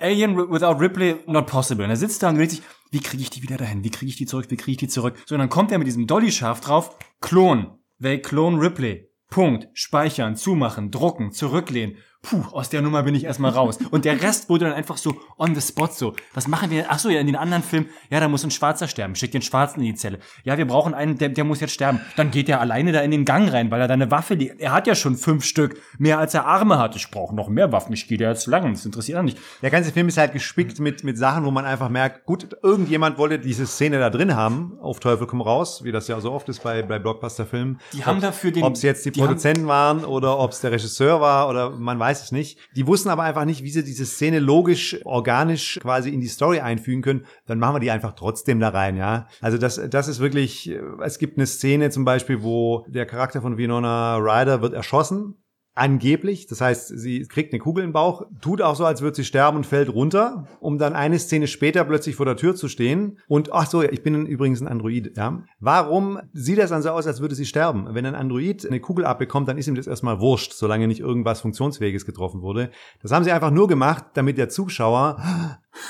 Alien without Ripley, not possible. Und er sitzt da und überlegt sich, wie kriege ich die wieder dahin? Wie kriege ich die zurück? Wie kriege ich die zurück? So, und dann kommt er mit diesem Dolly-Schaf drauf. Klon. They clone Ripley. Punkt. Speichern, zumachen, drucken, zurücklehnen. Puh, aus der Nummer bin ich erstmal raus. (laughs) Und der Rest wurde dann einfach so on the spot so. Was machen wir? Ach so, ja, in den anderen Filmen, ja, da muss ein Schwarzer sterben. Schick den Schwarzen in die Zelle. Ja, wir brauchen einen, der, der muss jetzt sterben. Dann geht er alleine da in den Gang rein, weil er da eine Waffe liegt. Er hat ja schon fünf Stück, mehr als er Arme hat. Ich brauche noch mehr Waffen. Ich gehe da jetzt lang. Das interessiert auch nicht. Der ganze Film ist halt gespickt mit, mit Sachen, wo man einfach merkt, gut, irgendjemand wollte diese Szene da drin haben, auf Teufel komm raus, wie das ja so oft ist bei, bei Blockbuster-Filmen. Die haben dafür den- Ob es jetzt die, die haben- Produzenten waren oder ob es der Regisseur war oder man weiß es nicht. Die wussten aber einfach nicht, wie sie diese Szene logisch, organisch quasi in die Story einfügen können. Dann machen wir die einfach trotzdem da rein, ja. Also das, das ist wirklich, äh, es gibt eine Szene zum Beispiel, wo der Charakter von Winona Ryder wird erschossen Angeblich, das heißt, sie kriegt eine Kugel im Bauch, tut auch so, als würde sie sterben und fällt runter, um dann eine Szene später plötzlich vor der Tür zu stehen. Und ach so, ich bin übrigens ein Android. Ja. Warum sieht das dann so aus, als würde sie sterben? Wenn ein Android eine Kugel abbekommt, dann ist ihm das erstmal wurscht, solange nicht irgendwas Funktionsfähiges getroffen wurde. Das haben sie einfach nur gemacht, damit der Zuschauer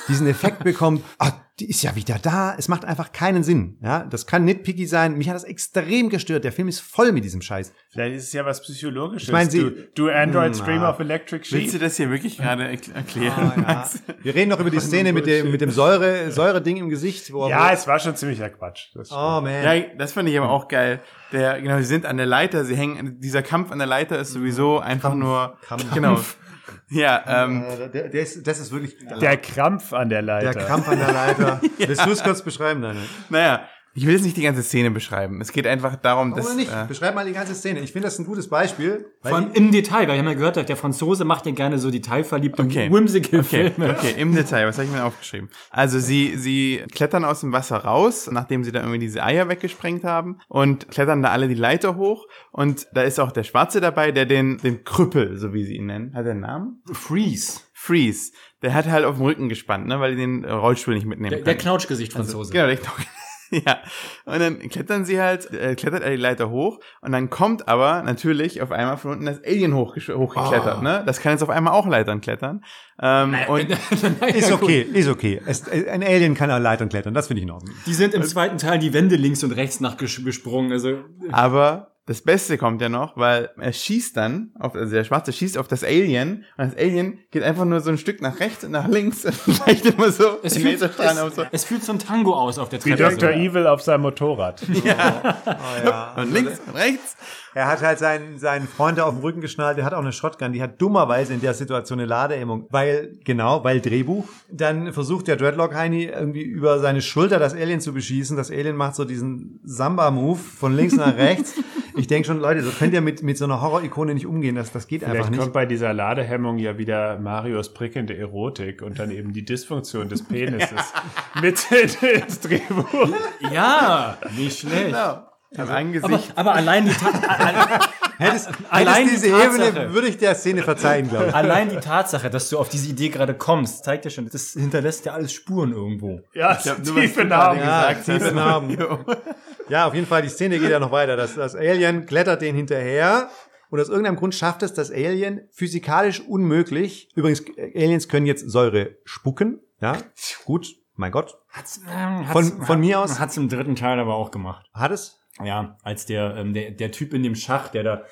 diesen Effekt (laughs) bekommt, ah, die ist ja wieder da. Es macht einfach keinen Sinn. Ja, das kann nitpicky sein. Mich hat das extrem gestört. Der Film ist voll mit diesem Scheiß. Vielleicht ist es ja was Psychologisches. Ich meine, sie- du, du Android Hm, Stream na. of Electric Willst du Sheep. das hier wirklich gerade erkl- erklären? Max? Wir reden noch über die (laughs) Szene mit dem, mit dem Säure, Säure-Ding im Gesicht. Wo Ja, es war schon ziemlicher Quatsch. Das. Oh, man. Ja, das fand ich aber auch geil. Der, genau, sie sind an der Leiter, sie hängen, dieser Kampf an der Leiter ist sowieso einfach nur, Kampf. genau. Ja, ähm, Äh, der, der ist, das ist wirklich Der Krampf an der Leiter. der Krampf an der Leiter. (laughs) Willst du es kurz beschreiben, Daniel? naja, ich will jetzt nicht die ganze Szene beschreiben. Es geht einfach darum, dass, Oder nicht? äh, Beschreib mal die ganze Szene. Ich finde das ein gutes Beispiel. Vor allem im Detail, weil wir haben ja gehört, der Franzose macht ja gerne so detailverliebte, Okay. whimsical Okay, Filme. okay, im Detail, was habe ich mir aufgeschrieben? Also sie, sie klettern aus dem Wasser raus, nachdem sie da irgendwie diese Eier weggesprengt haben und klettern da alle die Leiter hoch und da ist auch der Schwarze dabei, der den, den Krüppel, so wie sie ihn nennen, hat er einen Namen? Freeze. Freeze. Der hat halt auf dem Rücken gespannt, ne, weil die den Rollstuhl nicht mitnehmen Der, können. der Knautschgesicht-Franzose. Genau, der (laughs) Ja. Und dann klettern sie halt, äh, klettert er die Leiter hoch und dann kommt aber natürlich auf einmal von unten das Alien hochgeklettert, Oh. ne? Das kann jetzt auf einmal auch Leitern klettern. Ähm, und (laughs) ist okay, ist okay. Es, ein Alien kann an Leitern klettern. Das finde ich in Ordnung. Die sind im zweiten Teil die Wände links und rechts nachgesprungen. Also Aber das Beste kommt ja noch, weil er schießt dann, auf, also der Schwarze schießt auf das Alien und das Alien geht einfach nur so ein Stück nach rechts und nach links und (laughs) vielleicht immer so es fühlt, es, so. es fühlt so ein Tango aus auf der Wie Treppe. Dr. Evil auf seinem Motorrad. Und links und rechts. Er hat halt seinen, seinen Freund da auf dem Rücken geschnallt, der hat auch eine Shotgun, die hat dummerweise in der Situation eine Ladehemmung, weil, genau, weil Drehbuch. Dann versucht der Dreadlock-Heini irgendwie über seine Schulter das Alien zu beschießen. Das Alien macht so diesen Samba-Move von links nach rechts. (laughs) Ich denke schon, Leute, so könnt ihr mit, mit so einer Horror-Ikone nicht umgehen. Das, das geht einfach Vielleicht nicht. kommt bei dieser Ladehemmung ja wieder Marios prickelnde Erotik und dann eben die Dysfunktion des (laughs) Penises mit (laughs) ins Drehbuch. Ja, nicht schlecht. Genau. Im Aber, Angesicht. aber allein die, Ta (laughs) Hättest, Allein hättest die diese Tatsache. Ebene, würde ich der Szene verzeihen, glaube ich. allein die Tatsache, dass du auf diese Idee gerade kommst, zeigt ja schon, das hinterlässt ja alles Spuren irgendwo. Ja, Ich hab nur, was tiefe Narben. Ja, gesagt tiefe hast. Narben. Ja, auf jeden Fall, die Szene geht ja noch weiter. Das, das Alien klettert den hinterher. Und aus irgendeinem Grund schafft es das Alien physikalisch unmöglich. Übrigens, Aliens können jetzt Säure spucken. Ja, gut, mein Gott. Hat's, ähm, hat's, Von- von mir aus- Hat's im dritten Teil aber auch gemacht. Hat es? Ja, als der, ähm, der, der Typ in dem Schacht, der da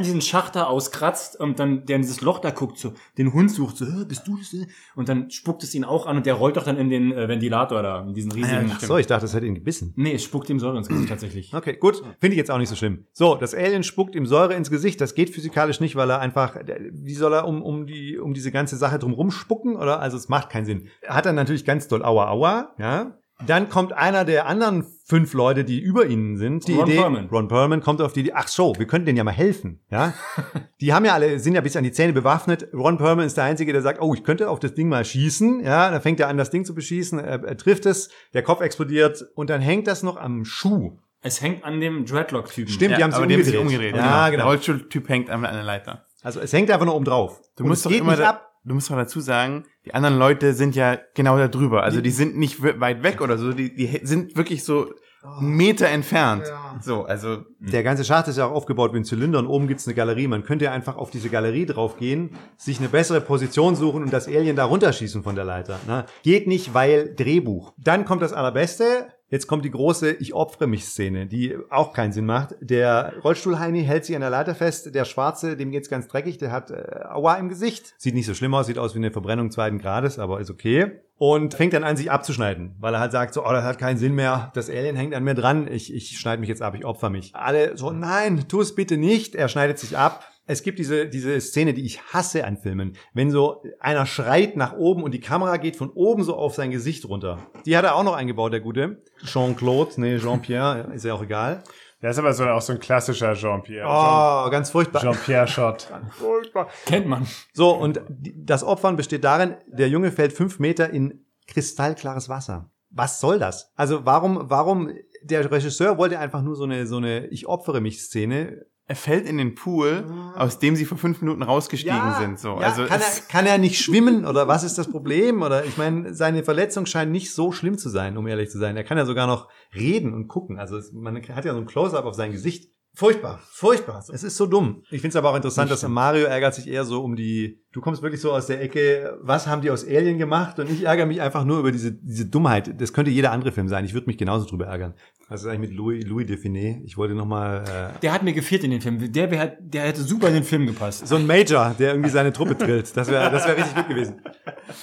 diesen Schacht da auskratzt und dann der in dieses Loch da guckt, so den Hund sucht, so, "Hä, bist du das? Und dann spuckt es ihn auch an und der rollt doch dann in den äh, Ventilator da, in diesen riesigen. Ach so, ich dachte, es hätte ihn gebissen. nee, es spuckt ihm Säure ins Gesicht tatsächlich. Okay, gut. Finde ich jetzt auch nicht so schlimm. So, das Alien spuckt ihm Säure ins Gesicht. Das geht physikalisch nicht, weil er einfach, wie soll er um, um, die, um diese ganze Sache drum rumspucken? Oder? Also es macht keinen Sinn. Hat er natürlich ganz doll Aua Aua, ja. Dann kommt einer der anderen fünf Leute, die über ihnen sind. Die Ron Idee, Perlman. Ron Perlman kommt auf die Idee, ach so, wir könnten denen ja mal helfen, ja. (laughs) die haben ja alle, sind ja bis an die Zähne bewaffnet. Ron Perlman ist der Einzige, der sagt, oh, ich könnte auf das Ding mal schießen, ja. Dann fängt er an, das Ding zu beschießen, er, er trifft es, der Kopf explodiert und dann hängt das noch am Schuh. Es hängt an dem Dreadlock-Typen. Stimmt, die haben aber sich die haben umgedreht. sich umgedreht. Ja, Der genau. Rollstuhltyp hängt einmal an der Leiter. Also es hängt einfach nur oben drauf. Du Und musst es doch geht immer nicht da, ab. du musst doch dazu sagen, die anderen Leute sind ja genau da drüber. Also die sind nicht we- weit weg oder so, die, die sind wirklich so einen Meter entfernt. So, also Der ganze Schacht ist ja auch aufgebaut wie ein Zylinder und oben gibt's eine Galerie. Man könnte ja einfach auf diese Galerie draufgehen, sich eine bessere Position suchen und das Alien da runterschießen von der Leiter. Ne? Geht nicht, weil Drehbuch. Dann kommt das Allerbeste. Jetzt kommt die große Ich opfere mich Szene, die auch keinen Sinn macht. Der Rollstuhlheini hält sich an der Leiter fest. Der Schwarze, dem geht's ganz dreckig, der hat äh, Aua im Gesicht. Sieht nicht so schlimm aus, sieht aus wie eine Verbrennung zweiten Grades, aber ist okay. Und fängt dann an, sich abzuschneiden, weil er halt sagt, so, oh, das hat keinen Sinn mehr. Das Alien hängt an mir dran. Ich, ich schneide mich jetzt ab, ich opfer mich. Alle so, nein, tu es bitte nicht. Er schneidet sich ab. Es gibt diese, diese Szene, die ich hasse an Filmen. Wenn so einer schreit nach oben und die Kamera geht von oben so auf sein Gesicht runter. Die hat er auch noch eingebaut, der Gute. Jean-Claude, nee, Jean-Pierre, (laughs) ist ja auch egal. Das ist aber so, auch so ein klassischer Jean-Pierre. Oh, ganz furchtbar. Jean-Pierre-Shot. (laughs) furchtbar. Kennt man. So, und das Opfern besteht darin, der Junge fällt fünf Meter in kristallklares Wasser. Was soll das? Also warum, warum, der Regisseur wollte einfach nur so eine, so eine Ich opfere mich Szene. Er fällt in den Pool, aus dem sie vor fünf Minuten rausgestiegen sind. So, ja, also kann, er, kann er nicht schwimmen oder was ist das Problem? Oder ich meine, seine Verletzung scheint nicht so schlimm zu sein, um ehrlich zu sein. Er kann ja sogar noch reden und gucken. Also man hat ja so ein Close-up auf sein Gesicht. Furchtbar, furchtbar. Es ist so dumm. Ich finde es aber auch interessant, dass Mario ärgert sich eher so um die. Du kommst wirklich so aus der Ecke, was haben die aus Alien gemacht? Und ich ärgere mich einfach nur über diese, diese Dummheit. Das könnte jeder andere Film sein. Ich würde mich genauso drüber ärgern. Was ist eigentlich mit Louis, Louis Define? Ich wollte nochmal. Äh, Der hat mir gefehlt in den Film. Der, wär, der hätte super in den Film gepasst. so ein Major, der irgendwie seine Truppe drillt. Das wäre das wär richtig gut gewesen.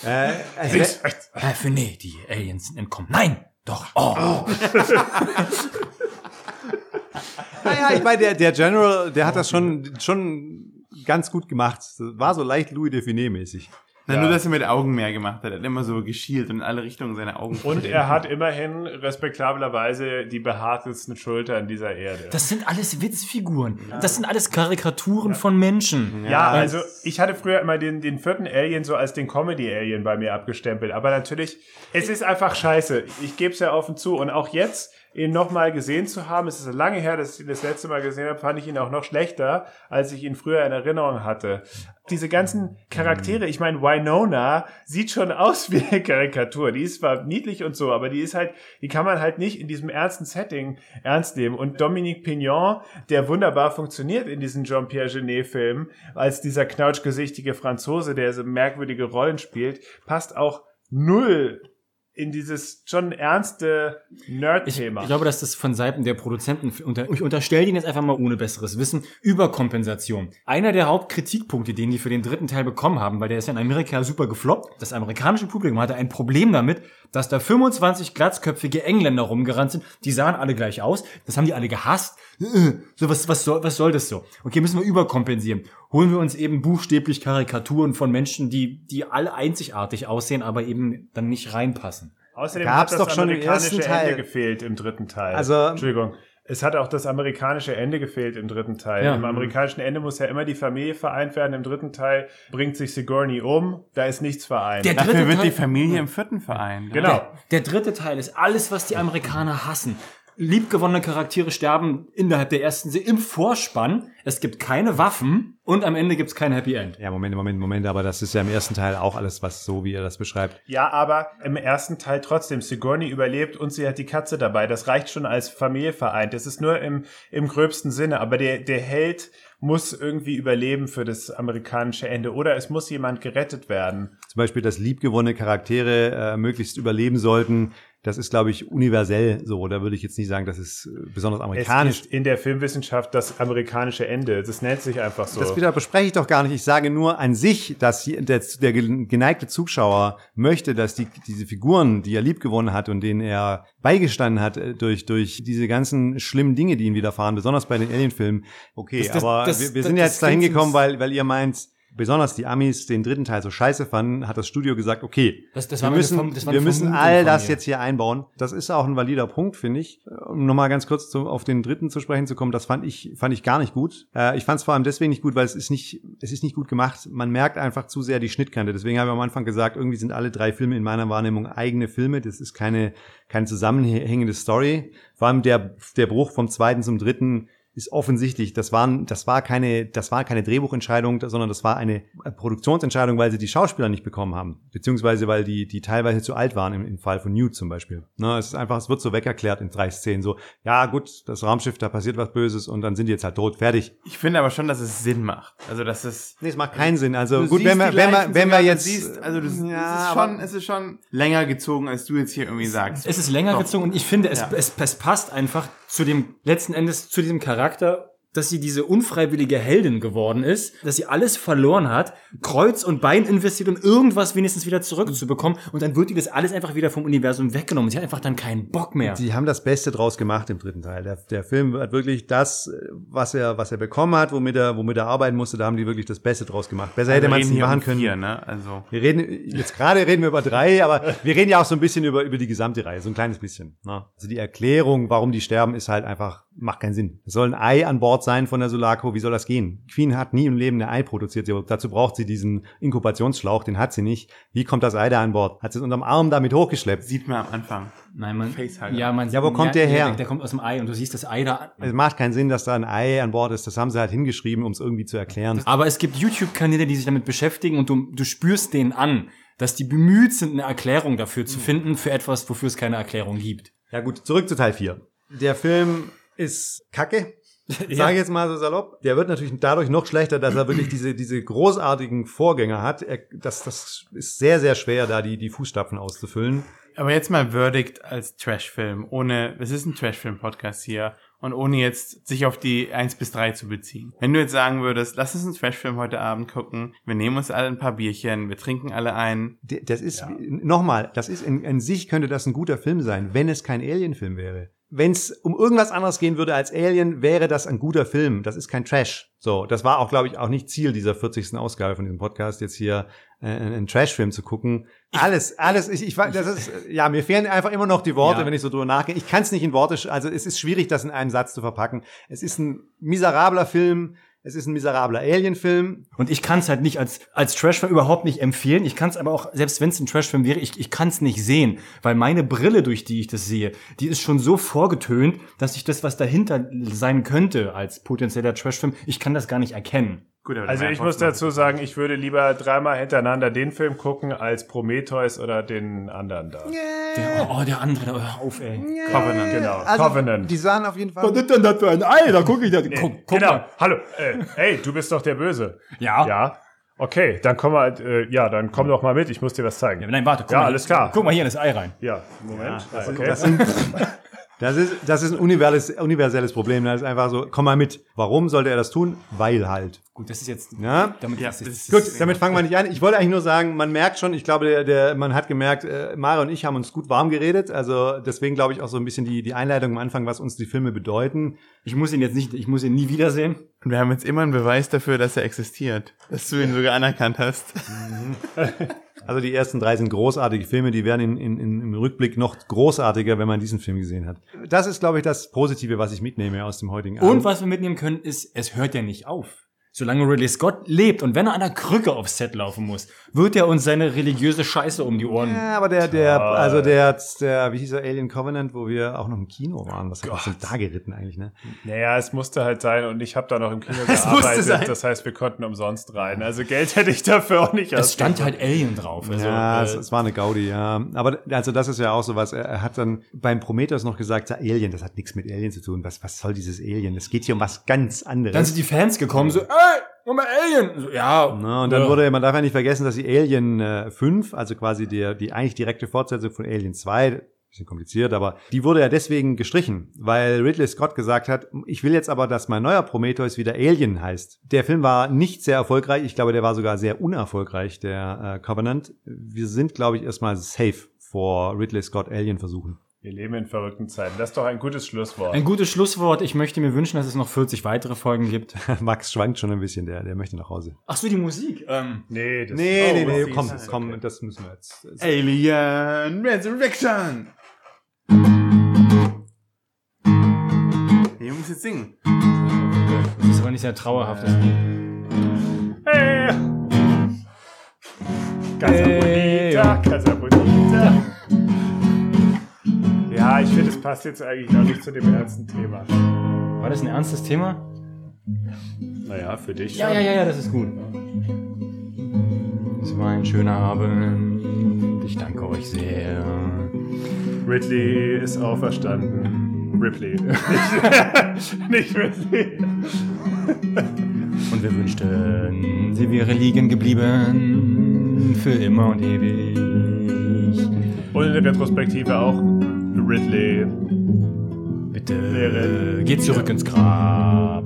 Äh, Herr Finet, die Aliens sind entkommen. Nein! Doch. Oh. (laughs) Naja, ich meine, der, der General, der hat das schon, schon ganz gut gemacht. War so leicht Louis Define-mäßig. Na, nur, dass er mit Augen mehr gemacht hat. Er hat immer so geschielt und in alle Richtungen seine Augen Und er hat immerhin respektablerweise die behaartesten Schultern dieser Erde. Das sind alles Witzfiguren. Das sind alles Karikaturen von Menschen. Ja, also ich hatte früher immer den, den vierten Alien so als den Comedy-Alien bei mir abgestempelt. Aber natürlich, es ist einfach scheiße. Ich gebe es ja offen zu. Und auch jetzt, ihn nochmal gesehen zu haben, es ist lange her, dass ich ihn das letzte Mal gesehen habe, fand ich ihn auch noch schlechter, als ich ihn früher in Erinnerung hatte. Diese ganzen Charaktere, ich meine, Winona sieht schon aus wie eine Karikatur. Die ist zwar niedlich und so, aber die ist halt, die kann man halt nicht in diesem ernsten Setting ernst nehmen. Und Dominique Pignon, der wunderbar funktioniert in diesen Jean-Pierre Genet-Filmen, als dieser knautschgesichtige Franzose, der so merkwürdige Rollen spielt, passt auch null in dieses schon ernste Ich, Nerd-Thema. ich glaube, dass das von Seiten der Produzenten, unter, ich unterstelle denen jetzt einfach mal ohne besseres Wissen, Überkompensation. Einer der Hauptkritikpunkte, den die für den dritten Teil bekommen haben, weil der ist ja in Amerika super gefloppt, das amerikanische Publikum hatte ein Problem damit, dass da 25 glatzköpfige Engländer rumgerannt sind, die sahen alle gleich aus, das haben die alle gehasst. Äh, So, was, was, soll, was soll das so? Okay, müssen wir überkompensieren. Holen wir uns eben buchstäblich Karikaturen von Menschen, die, die alle einzigartig aussehen, aber eben dann nicht reinpassen. Außerdem Gab's hat das doch schon im ersten Teil. Ende gefehlt im dritten Teil. Also- Entschuldigung. Es hat auch das amerikanische Ende gefehlt im dritten Teil. Ja. Im amerikanischen Ende muss ja immer die Familie vereint werden. Im dritten Teil bringt sich Sigourney um. Da ist nichts vereint. Der Dafür wird Teil- die Familie im vierten Verein. genau. Der, der dritte Teil ist alles, was die Amerikaner hassen. Liebgewonnene Charaktere sterben innerhalb der ersten Se im Vorspann. Es gibt keine Waffen und am Ende gibt es kein Happy End. Ja, Moment, Moment, Moment, aber das ist ja im ersten Teil auch alles, was so, wie er das beschreibt. Ja, aber im ersten Teil trotzdem. Sigourney überlebt und sie hat die Katze dabei. Das reicht schon als Familie vereint. Das ist nur im, im gröbsten Sinne. Aber der, der Held muss irgendwie überleben für das amerikanische Ende. Oder es muss jemand gerettet werden. Zum Beispiel, dass liebgewonnene Charaktere äh, möglichst überleben sollten. Das ist, glaube ich, universell so. Da würde ich jetzt nicht sagen, das ist äh, besonders amerikanisch. Es ist in der Filmwissenschaft das amerikanische Ende. Das nennt sich einfach so. Das wieder bespreche ich doch gar nicht. Ich sage nur an sich, dass der, der geneigte Zuschauer möchte, dass die, diese Figuren, die er liebgewonnen hat und denen er beigestanden hat äh, durch, durch diese ganzen schlimmen Dinge, die ihm widerfahren, besonders bei den Alien-Filmen. Okay, Das- das- aber das- wir, wir das- sind das jetzt dahin gekommen, weil, weil ihr meint, besonders die Amis den dritten Teil so scheiße fanden, hat das Studio gesagt, okay, Das- das wir müssen, war wir müssen all das mir. jetzt hier einbauen. Das ist auch ein valider Punkt, finde ich. Um nochmal ganz kurz zu, auf den dritten zu sprechen zu kommen, das fand ich, fand ich gar nicht gut. Äh, ich fand es vor allem deswegen nicht gut, weil es ist nicht, es ist nicht gut gemacht. Man merkt einfach zu sehr die Schnittkante. Deswegen habe ich am Anfang gesagt, irgendwie sind alle drei Filme in meiner Wahrnehmung eigene Filme. Das ist keine, keine zusammenhängende Story. Vor allem der, der Bruch vom zweiten zum dritten ist offensichtlich, das waren, das war keine, das war keine Drehbuchentscheidung, sondern das war eine Produktionsentscheidung, weil sie die Schauspieler nicht bekommen haben, beziehungsweise weil die, die teilweise zu alt waren im, im Fall von Newt zum Beispiel. Ne, es ist einfach, es wird so wegerklärt in drei Szenen, so, ja gut, das Raumschiff, da passiert was Böses und dann sind die jetzt halt tot, fertig. Ich finde aber schon, dass es Sinn macht. Also, dass es. Nee, es macht keinen Sinn. Also gut, wenn wir, wenn wir, wenn wir jetzt, siehst, also du, ja, es, ist schon, es ist schon länger gezogen, als du jetzt hier irgendwie sagst. Es ist länger Doch. gezogen und ich finde, es, Ja. es, es passt einfach zu dem, letzten Endes zu diesem Charakter, dass sie diese unfreiwillige Heldin geworden ist, dass sie alles verloren hat, Kreuz und Bein investiert, um irgendwas wenigstens wieder zurückzubekommen und dann wird ihr das alles einfach wieder vom Universum weggenommen. Sie hat einfach dann keinen Bock mehr. Sie haben das Beste draus gemacht im dritten Teil. Der, der Film hat wirklich das, was er, was er bekommen hat, womit er, womit er arbeiten musste, da haben die wirklich das Beste draus gemacht. Besser hätte Wir man es reden nicht machen können. Vier, ne? Also. Wir reden, jetzt gerade reden wir über drei, aber wir reden ja auch so ein bisschen über, über die gesamte Reihe, so ein kleines bisschen. Ne? Also die Erklärung, warum die sterben, ist halt einfach, macht keinen Sinn. Es soll ein Ei an Bord sein von der Sulaco, wie soll das gehen? Queen hat nie im Leben ein Ei produziert, dazu braucht sie diesen Inkubationsschlauch, den hat sie nicht. Wie kommt das Ei da an Bord? Hat sie es unterm Arm damit hochgeschleppt? Sieht man am Anfang. Nein, man, Facehugger. ja, man, Ja, wo kommt der her? Der, kommt aus dem Ei und du siehst das Ei da. Es macht keinen Sinn, dass da ein Ei an Bord ist. Das haben sie halt hingeschrieben, um es irgendwie zu erklären. Aber es gibt YouTube-Kanäle, die sich damit beschäftigen und du, du spürst denen an, dass die bemüht sind, eine Erklärung dafür zu finden, für etwas, wofür es keine Erklärung gibt. Ja gut, zurück zu Teil 4. Der Film ist kacke. (laughs) Sage ich jetzt mal so salopp. Der wird natürlich dadurch noch schlechter, dass er wirklich diese, diese großartigen Vorgänger hat. Er, das, das ist sehr, sehr schwer, da die, die Fußstapfen auszufüllen. Aber jetzt mal Verdict als Trashfilm, ohne, es ist ein Trashfilm-Podcast hier und ohne jetzt sich auf die 1 bis 3 zu beziehen. Wenn du jetzt sagen würdest, lass uns einen Trashfilm heute Abend gucken, wir nehmen uns alle ein paar Bierchen, wir trinken alle ein. Das ist, nochmal, das ist in, in sich könnte das ein guter Film sein, wenn es kein Alien-Film wäre. Wenn es um irgendwas anderes gehen würde als Alien, wäre das ein guter Film. Das ist kein Trash. So, das war auch, glaube ich, auch nicht Ziel dieser 40. Ausgabe von diesem Podcast, jetzt hier äh, einen Trash-Film zu gucken. Alles, alles, ich, ich, weiß, das ist, ja, mir fehlen einfach immer noch die Worte, Ja. wenn ich so drüber nachgehe. Ich kann es nicht in Worte, also es ist schwierig, das in einen Satz zu verpacken. Es ist ein miserabler Film, es ist ein miserabler Alien-Film. Und ich kann es halt nicht als, als Trashfilm überhaupt nicht empfehlen. Ich kann es aber auch, selbst wenn es ein Trashfilm wäre, ich, ich kann es nicht sehen. Weil meine Brille, durch die ich das sehe, die ist schon so vorgetönt, dass ich das, was dahinter sein könnte als potenzieller Trashfilm, ich kann das gar nicht erkennen. Gut, Also das ich muss dazu sagen, ich würde lieber dreimal hintereinander den Film gucken als Prometheus oder den anderen da. Der, oh, der andere, oh, hör auf, ey. Covenant. Genau, Also, Covenant. Die sahen auf jeden Fall. ist denn das für ein Ei? Da gucke ich da. Guck, guck genau. mal. Hallo. Äh, hey, du bist doch der Böse. Ja. Ja. Okay, dann komm mal, äh, ja, dann komm doch mal mit. Ich muss dir was zeigen. Ja, Nein, warte, guck Ja, mal. alles klar. Guck mal hier in das Ei rein. Ja, Moment. okay. Das, sind, (laughs) das, ist, das ist ein universelles, universelles Problem. Das ist einfach so, komm mal mit. Warum sollte er das tun? Weil halt. Gut, das ist jetzt. Ja? Damit Ja, das das ist, ist- Gut, damit fangen wir nicht an. Ich wollte eigentlich nur sagen, man merkt schon, ich glaube, der, der, man hat gemerkt, äh, Mario und ich haben uns gut warm geredet. Also deswegen glaube ich auch so ein bisschen die, die Einleitung am Anfang, was uns die Filme bedeuten. ich muss ihn jetzt nicht, ich muss ihn nie wiedersehen. Und wir haben jetzt immer einen Beweis dafür, dass er existiert. Dass du ihn sogar anerkannt hast. (laughs) Also die ersten drei sind großartige Filme, die werden in, in, im Rückblick noch großartiger, wenn man diesen Film gesehen hat. Das ist, glaube ich, das Positive, was ich mitnehme aus dem heutigen Und was wir mitnehmen können, ist, es hört ja nicht auf. Solange Ridley Scott lebt und wenn er an der Krücke aufs Set laufen muss, wird er uns seine religiöse Scheiße um die Ohren. Ja, aber der, der, also der, der, wie hieß er, Alien Covenant, wo wir auch noch im Kino waren. Was hat uns denn da geritten eigentlich, ne? Naja, es musste halt sein und ich habe da noch im Kino (laughs) musste gearbeitet. sein. Das heißt, wir konnten umsonst rein. Also Geld hätte ich dafür auch nicht Es stand halt Alien drauf. Also, ja, es, äh, es war eine Gaudi, ja. Aber also das ist ja auch so was. Er, er hat dann beim Prometheus noch gesagt, ja, Alien, das hat nichts mit Alien zu tun. Was, was soll dieses Alien? Es geht hier um was ganz anderes. dann sind die Fans gekommen, so, ey, nochmal Alien. So, ja. Na, und dann ja. wurde, man darf ja nicht vergessen, dass die Alien äh, 5, also quasi der, die eigentlich direkte Fortsetzung von Alien 2, bisschen kompliziert, aber die wurde ja deswegen gestrichen, weil Ridley Scott gesagt hat, ich will jetzt aber, dass mein neuer Prometheus wieder Alien heißt. Der Film war nicht sehr erfolgreich, ich glaube, der war sogar sehr unerfolgreich, der äh, Covenant. Wir sind, glaube ich, erstmal safe vor Ridley Scott Alien versuchen. Wir leben in verrückten Zeiten. Das ist doch ein gutes Schlusswort. Ein gutes Schlusswort. Ich möchte mir wünschen, dass es noch 40 weitere Folgen gibt. (laughs) Max schwankt schon ein bisschen, der, der möchte nach Hause. Ach so, die Musik. Ähm, nee, das Nee, nee, nee, das komm, ist komm, okay. das müssen wir jetzt. Alien Resurrection. Ihr müsst jetzt singen. das ist aber nicht sehr trauerhaft. Hey. Casa Hey. Bonita, Casa Bonita. Ja, ich finde, es passt jetzt eigentlich auch nicht zu dem ernsten Thema. War das ein ernstes Thema? Naja, für dich Ja, ja, ja, ja, das ist gut. Es war ein schöner Abend. Ich danke euch sehr. Ridley ist auferstanden. Ripley. (laughs) nicht Ridley. Und wir wünschten, sie wäre liegen geblieben. Für immer und ewig. Und in der Retrospektive auch Ridley. Bitte Wäre- geht zurück ins Grab.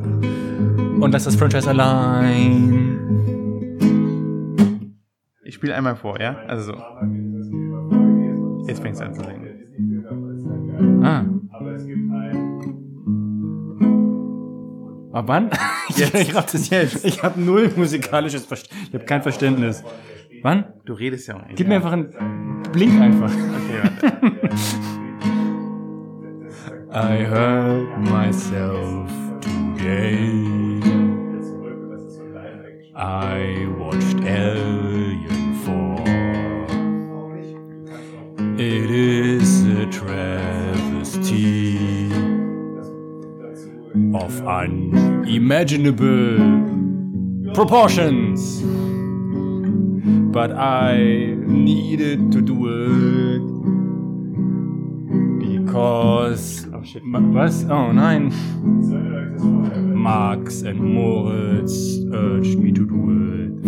Und lasst das Franchise allein. Ich spiele einmal vor, ja? Also so. Jetzt fängst du an zu singen. Ah. Aber es gibt einen. Ab wann? (laughs) Jetzt. ich hab das jetzt. Ich habe null musikalisches Verständnis. Ich habe kein Verständnis. Wann? Du redest ja auch nicht. Gib mir einfach einen Blink einfach. Okay, warte. (laughs) I hurt myself today. I watched Alien 4. It is a travesty of unimaginable proportions. But I needed to do it because. Ma- Was? Oh nein. Max and Moritz urged me to do it.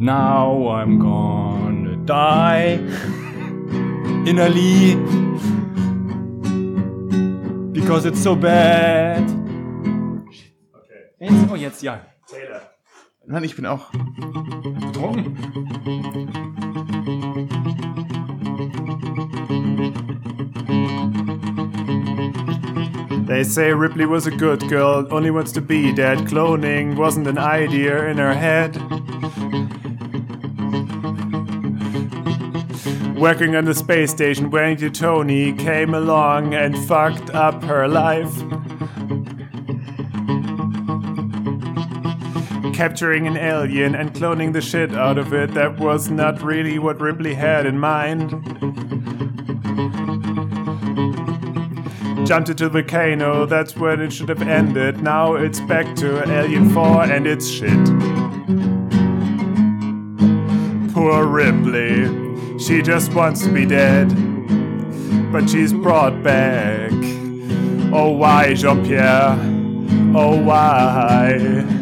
Now I'm gonna die innerly because it's so bad. Jetzt, oh, jetzt, ja. Taylor. Mann, ich bin auch. Betrunken? They say Ripley was a good girl, only wants to be dead. Cloning wasn't an idea in her head. Working on the space station, waiting to Tony came along and fucked up her life. Capturing an alien and cloning the shit out of it, that was not really what Ripley had in mind. Jumped into the volcano, that's when it should have ended. Now it's back to Alien 4 and it's shit. Poor Ripley, she just wants to be dead. But she's brought back. Oh, why, Jean Pierre? Oh, why?